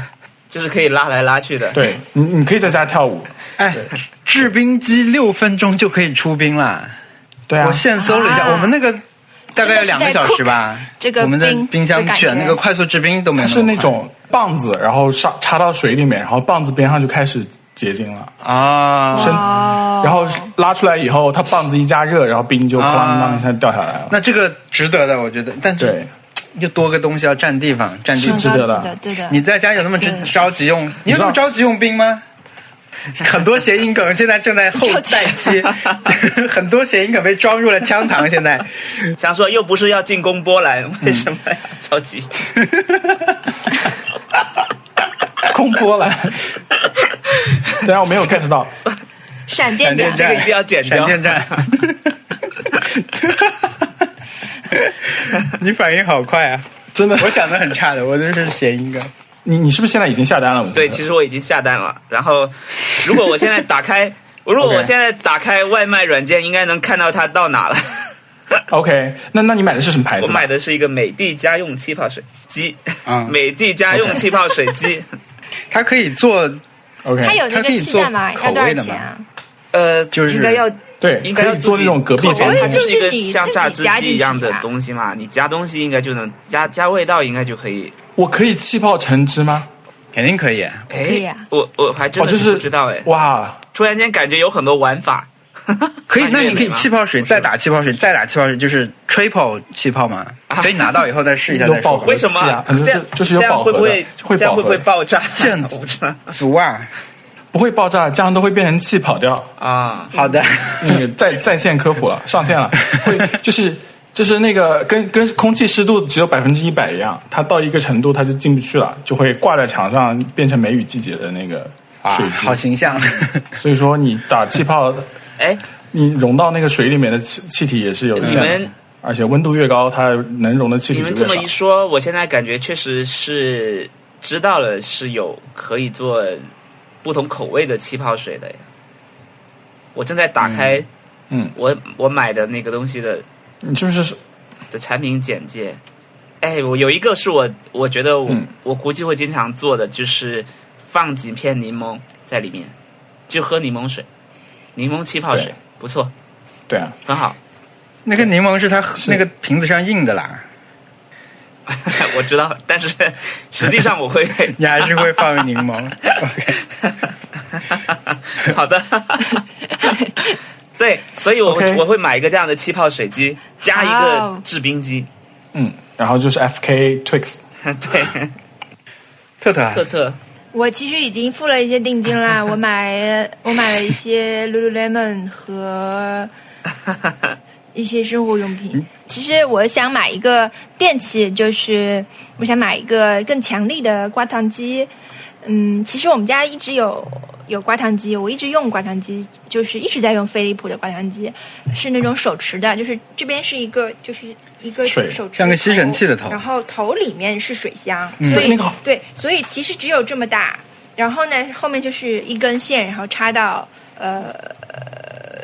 就是可以拉来拉去的。对你，你可以在家跳舞。哎，制冰机六分钟就可以出冰了。对啊我，现搜了一下，啊我们那个大概要两个小时吧。这个我们在冰冰箱选那个快速制冰都没它有快是那种棒子，然后上插到水里面，然后棒子边上就开始结晶了。啊。深哦，然后拉出来以后，它棒子一加热，然后冰就哐啷当一下掉下来了。那这个值得的，我觉得，但是对，又多个东西要占地方，占地方。是值得的，对的。你在家有那么着着急用？你有那么着急用冰吗？很多谐音梗现在正在后待期，很多谐音梗被装入了枪膛。现在想说又不是要进攻波兰，为什么要着急？攻波兰。虽然，我没有 get 到。闪电战闪电战这个一定要剪掉闪电战。你反应好快啊！真的，我想的很差的，我这是谐音梗。你你是不是现在已经下单了？我对，其实我已经下单了。然后，如果我现在打开，如果我现在打开外卖软件，应该能看到它到哪了。OK，那那你买的是什么牌子？我买的是一个美的家用气泡水机，嗯美的家用气泡水机。它可以做，OK，它有那个它可以做气弹吗？口要多少味的吗钱啊？呃，就是应该要对，应该要可以做那种隔壁房间就。就是一个像榨汁机一样的啊东西嘛，你加东西应该就能加加味道，应该就可以。我可以气泡橙汁吗？肯定可以。哎，可以啊我我还真哦，的是是不知道哎，哇，突然间感觉有很多玩法。可以，那你可以气泡水，再打气泡水，再打气泡水，就是 triple 气泡嘛？可以拿到以后再试一下 再说。为什么这样就是有这样饱和的会不会会这样会不会爆炸？这我不知道足啊！不会爆炸，这样都会变成气跑掉。啊。好的，那个在在线科普了，上线了，会就是就是那个跟跟空气湿度只有百分之一百一样，它到一个程度它就进不去了，就会挂在墙上变成梅雨季节的那个啊水，好。形象。所以说你打气泡，哎，你融到那个水里面的气气体也是有你限的们，而且温度越高，它能融的气体越少你们这么一。说，我现在感觉确实是知道了是有可以做不同口味的气泡水的呀。我正在打开嗯，我我买的那个东西的你是不是的产品简介。哎，我有一个是我我觉得我、嗯我估计会经常做的，就是放几片柠檬在里面，就喝柠檬水，柠檬气泡水不错，对啊？很好。那个柠檬是它那个瓶子上印的啦，我知道，但是实际上我会 你还是会放柠檬。好的。对，所以我 OK 我会买一个这样的气泡水机，加一个哦制冰机。嗯，然后就是 FK Twix，对，特特啊，特特我其实已经付了一些定金啦，我买我买了一些 Lululemon 和 一些生活用品。其实我想买一个电器，就是我想买一个更强力的挂烫机。嗯，其实我们家一直有有挂烫机，我一直用挂烫机，就是一直在用飞利浦的挂烫机，是那种手持的，就是这边是一个就是一个水手持像个吸尘器的头然后头里面是水箱，嗯所以对那个对，所以其实只有这么大，然后呢后面就是一根线，然后插到呃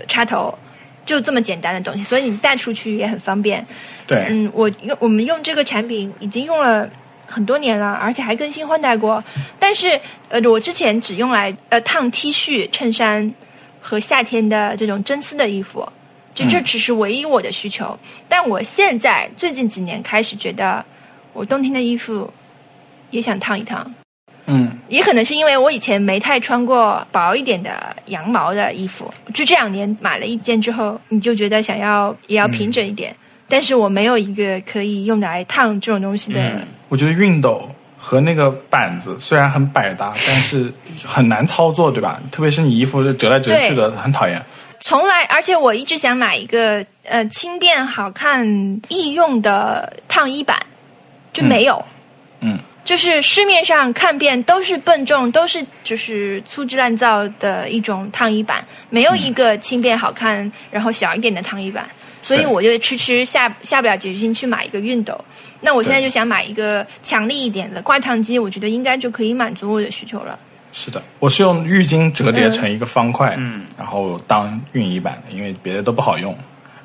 插头，就这么简单的东西，所以你带出去也很方便。对，嗯，我用我们用这个产品已经用了很多年了，而且还更新换代过。但是呃，我之前只用来呃烫 T 恤、衬衫和夏天的这种真丝的衣服，就这只是唯一我的需求。但我现在最近几年开始觉得，我冬天的衣服也想烫一烫。嗯，也可能是因为我以前没太穿过薄一点的羊毛的衣服，就这两年买了一件之后，你就觉得想要也要平整一点。但是我没有一个可以用来烫这种东西的。我觉得熨斗和那个板子虽然很百搭，但是很难操作，对吧？特别是你衣服折来折去的，很讨厌。从来，而且我一直想买一个呃轻便、好看、易用的烫衣板，就没有。嗯，就是市面上看遍都是笨重，都是就是粗制滥造的一种烫衣板，没有一个轻便、好看，然后小一点的烫衣板。所以我就迟迟下下不了决心去买一个熨斗。那我现在就想买一个强力一点的挂烫机，我觉得应该就可以满足我的需求了。是的，我是用浴巾折叠成一个方块，嗯，然后当熨衣板的，因为别的都不好用。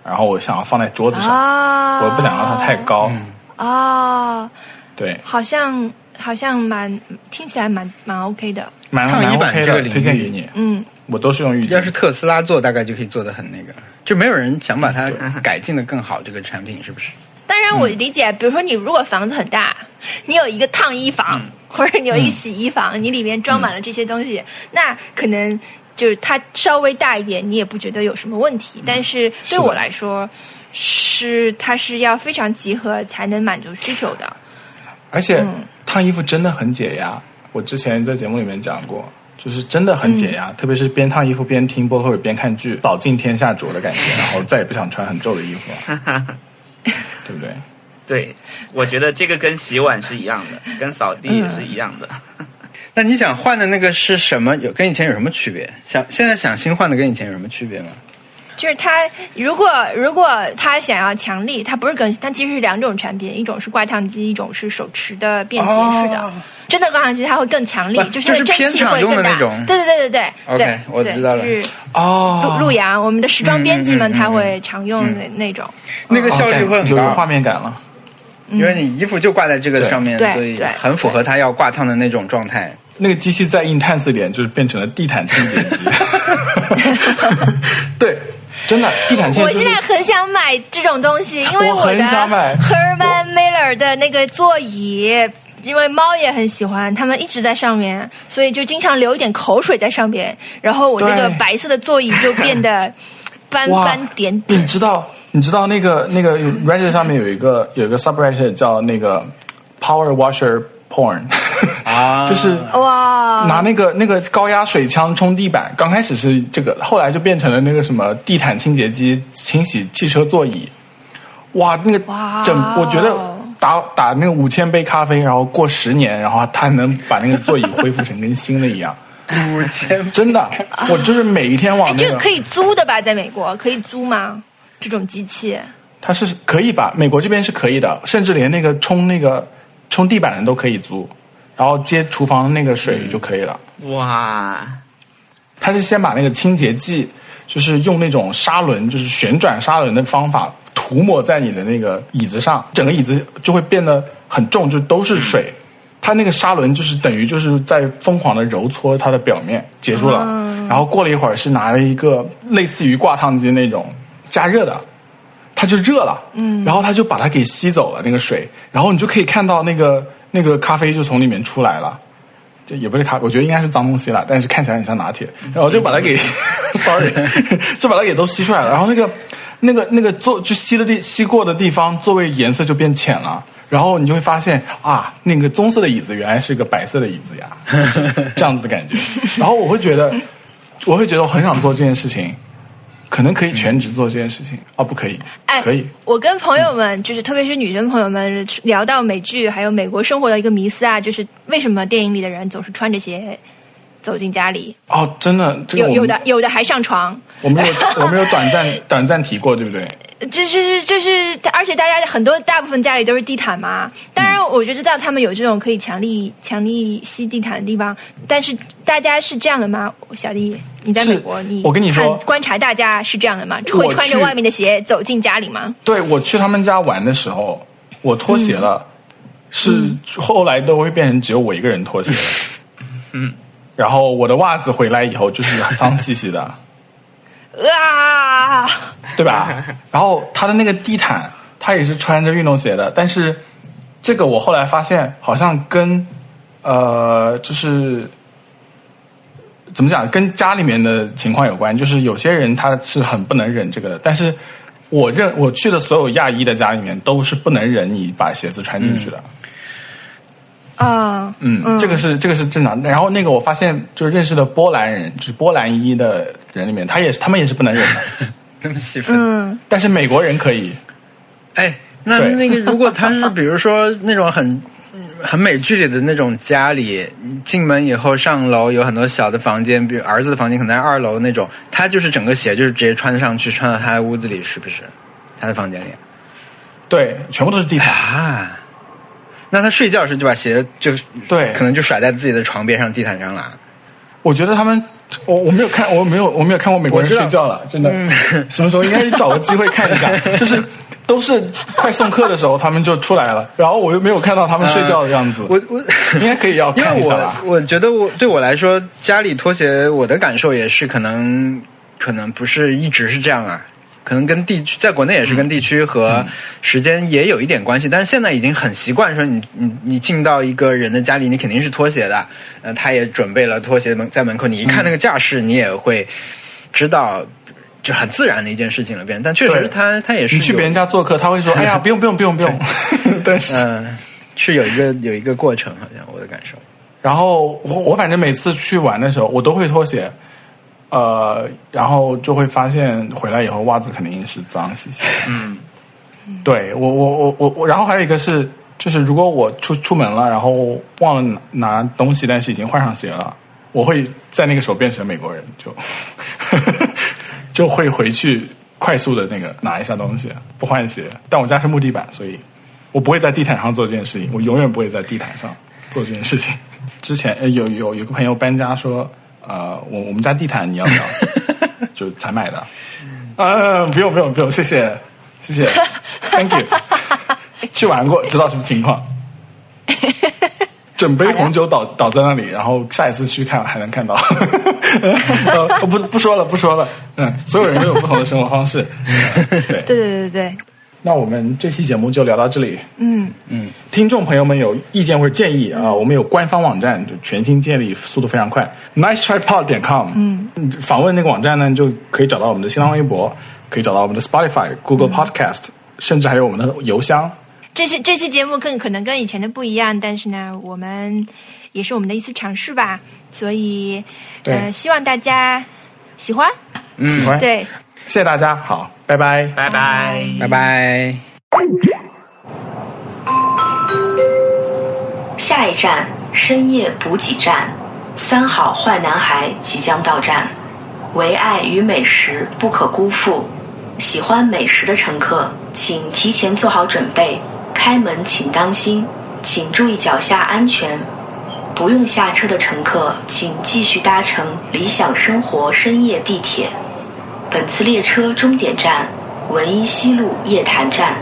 然后我想要放在桌子上，啊我不想让它太高。啊，对，好像好像蛮听起来蛮蛮 OK 的。蛮 OK 的，这个领域推荐给你。嗯，我都是用浴巾要。是特斯拉做，大概就可以做的很那个，就没有人想把它改进的更好。这个产品是不是？当然我理解，比如说你如果房子很大，你有一个烫衣房，或者你有一个洗衣房，你里面装满了这些东西，那可能就是它稍微大一点，你也不觉得有什么问题。但是对我来说，是它是要非常集合才能满足需求的。而且嗯烫衣服真的很解压。我之前在节目里面讲过，就是真的很解压，特别是边烫衣服边听播客或者边看剧，扫尽天下浊的感觉，然后再也不想穿很皱的衣服了，对不对？对，我觉得这个跟洗碗是一样的，跟扫地也是一样的。那你想换的那个是什么？有跟以前有什么区别？想现在想新换的跟以前有什么区别吗？就是他，如果如果他想要强力，它不是更新，它其实是两种产品，一种是挂烫机，一种是手持的便携式的。哦真的挂烫机它会更强力，就是偏场用会更大。的那种对对对对对 OK，对，对我知道了就是哦陆陆阳，我们的时装编辑们他会常用的那种。那个效率会很高有画，面感了。因为你衣服就挂在这个上面，对所以很符合他要挂烫的那种状态。那个机器再 intense 点，就是变成了地毯清洁机。对，真的地毯线就是我现在很想买这种东西，因为我很的想买 Herman Miller 的那个座椅，因为猫也很喜欢，它们一直在上面，所以就经常流一点口水在上面，然后我那个白色的座椅就变得 斑斑点点你。知道，你知道那个那个 Reddit 上面有一个有一个 subreddit 叫那个 Power Washer Porn，啊 就是哇，拿那个那个高压水枪冲地板，刚开始是这个，后来就变成了那个什么地毯清洁机清洗汽车座椅。哇，那个哇整，我觉得打打那个五千杯咖啡，然后过十年，然后它能把那个座椅恢复成跟新的一样。五千真的，我就是每一天往哎，那个，这个可以租的吧？在美国可以租吗？这种机器？它是可以吧？美国这边是可以的，甚至连那个冲那个冲地板的都可以租，然后接厨房那个水就可以了。哇，他是先把那个清洁剂，就是用那种砂轮，就是旋转砂轮的方法涂抹在你的那个椅子上，整个椅子就会变得很重，就都是水。它那个砂轮就是等于就是在疯狂的揉搓它的表面，结束了。然后过了一会儿是拿了一个类似于挂烫机那种加热的，它就热了，嗯，然后它就把它给吸走了那个水，然后你就可以看到那个那个咖啡就从里面出来了。这也不是咖，我觉得应该是脏东西了，但是看起来很像拿铁，然后就把它给，sorry，就把它给都吸出来了，然后那个那个那个座就吸的地吸过的地方，座位颜色就变浅了，然后你就会发现啊，那个棕色的椅子原来是个白色的椅子呀，这样子的感觉，然后我会觉得，我会觉得我很想做这件事情，可能可以全职做这件事情，哦，不可以，哎，可以，我跟朋友们，就是特别是女生朋友们聊到美剧还有美国生活的一个迷思啊，就是为什么电影里的人总是穿着鞋走进家里，哦，真的，这个有有的有的还上床，我们有我们有短暂 短暂提过，对不对？就是就是，而且大家很多大部分家里都是地毯嘛。当然，我就知道他们有这种可以强力强力吸地毯的地方，但是大家是这样的吗？小弟，你在美国，你我跟你说观察大家是这样的吗？会穿着外面的鞋走进家里吗？对我去他们家玩的时候，我脱鞋了，是后来都会变成只有我一个人脱鞋了。嗯，然后我的袜子回来以后就是脏兮兮的，啊！对吧？然后他的那个地毯，他也是穿着运动鞋的，但是这个我后来发现好像跟呃，就是怎么讲，跟家里面的情况有关。就是有些人他是很不能忍这个的，但是我认我去的所有亚裔的家里面都是不能忍你把鞋子穿进去的。啊，嗯，这个是这个是正常的。然后那个我发现，就是认识的波兰人，就是波兰裔的人里面，他也是他们也是不能忍的，那么细分。嗯，但是美国人可以。哎，那那个如果他是比如说那种很很美剧里的那种家里，进门以后上楼有很多小的房间，比如儿子的房间可能在二楼那种，他就是整个鞋就是直接穿上去，穿到他的屋子里，是不是？他的房间里对，全部都是地毯。啊？那他睡觉时就把鞋就对可能就甩在自己的床边上地毯上了。我觉得他们，我我没有看，我没有我没有看过美国人睡觉了，真的。什么时候应该找个机会看一下？就是都是快送客的时候，他们就出来了，然后我又没有看到他们睡觉的样子。我我 应该可以要看一下吧？我觉得我对我来说，家里拖鞋，我的感受也是可能可能不是一直是这样啊，可能跟地区在国内也是跟地区和时间也有一点关系，但是现在已经很习惯说你你你进到一个人的家里，你肯定是拖鞋的，呃，他也准备了拖鞋门在门口，你一看那个架势，你也会知道。就很自然的一件事情了，变，但确实他他也是你去别人家做客，他会说：“ 哎呀，不用不用不用不用。”但 是，嗯、是有一个有一个过程，好像我的感受。然后我我反正每次去玩的时候，我都会脱鞋，呃，然后就会发现回来以后袜子肯定是脏兮兮的。嗯，对我我我我我，然后还有一个是，就是如果我出出门了，然后忘了拿拿东西，但是已经换上鞋了，我会在那个时候变成美国人，就 就会回去快速的那个拿一下东西，不换鞋。但我家是木地板，所以我不会在地毯上做这件事情，我永远不会在地毯上做这件事情。之前呃有有有个朋友搬家说，呃，我我们家地毯你要不要？就才买的。啊，不用不用不用，谢谢谢谢，Thank you。去玩过，知道什么情况。整杯红酒倒倒在那里，然后下一次去看还能看到。呃，不不说了不说了，嗯，所有人都有不同的生活方式。嗯，对对对对对，那我们这期节目就聊到这里。嗯。嗯，听众朋友们有意见或者建议啊、我们有官方网站，就全新建立，速度非常快，nicetrypod 点 com。嗯，访问那个网站呢，就可以找到我们的新浪微博，可以找到我们的 Spotify、Google Podcast，、甚至还有我们的邮箱。这期这期节目更可能跟以前的不一样，但是呢，我们也是我们的一次尝试吧，所以对。呃，希望大家喜欢。喜欢，对，谢谢大家，好，拜拜。拜拜，拜拜。下一站深夜补给站，三好坏男孩即将到站。唯爱与美食不可辜负，喜欢美食的乘客请提前做好准备，开门请当心，请注意脚下安全。不用下车的乘客请继续搭乘理想生活深夜地铁。本次列车终点站文一西路夜坛站。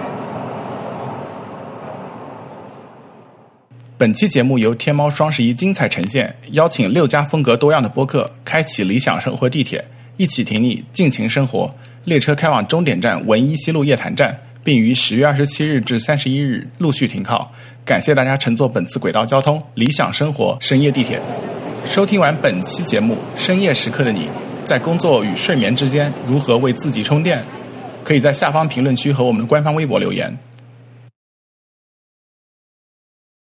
本期节目由天猫双十一精彩呈现，邀请六家风格多样的播客，开启理想生活地铁，一起挺你，尽情生活。列车开往终点站文一西路夜坛站，并于十月二十七日至三十一日陆续停靠。感谢大家乘坐本次轨道交通理想生活深夜地铁。收听完本期节目，深夜时刻的你，在工作与睡眠之间如何为自己充电？可以在下方评论区和我们的官方微博留言。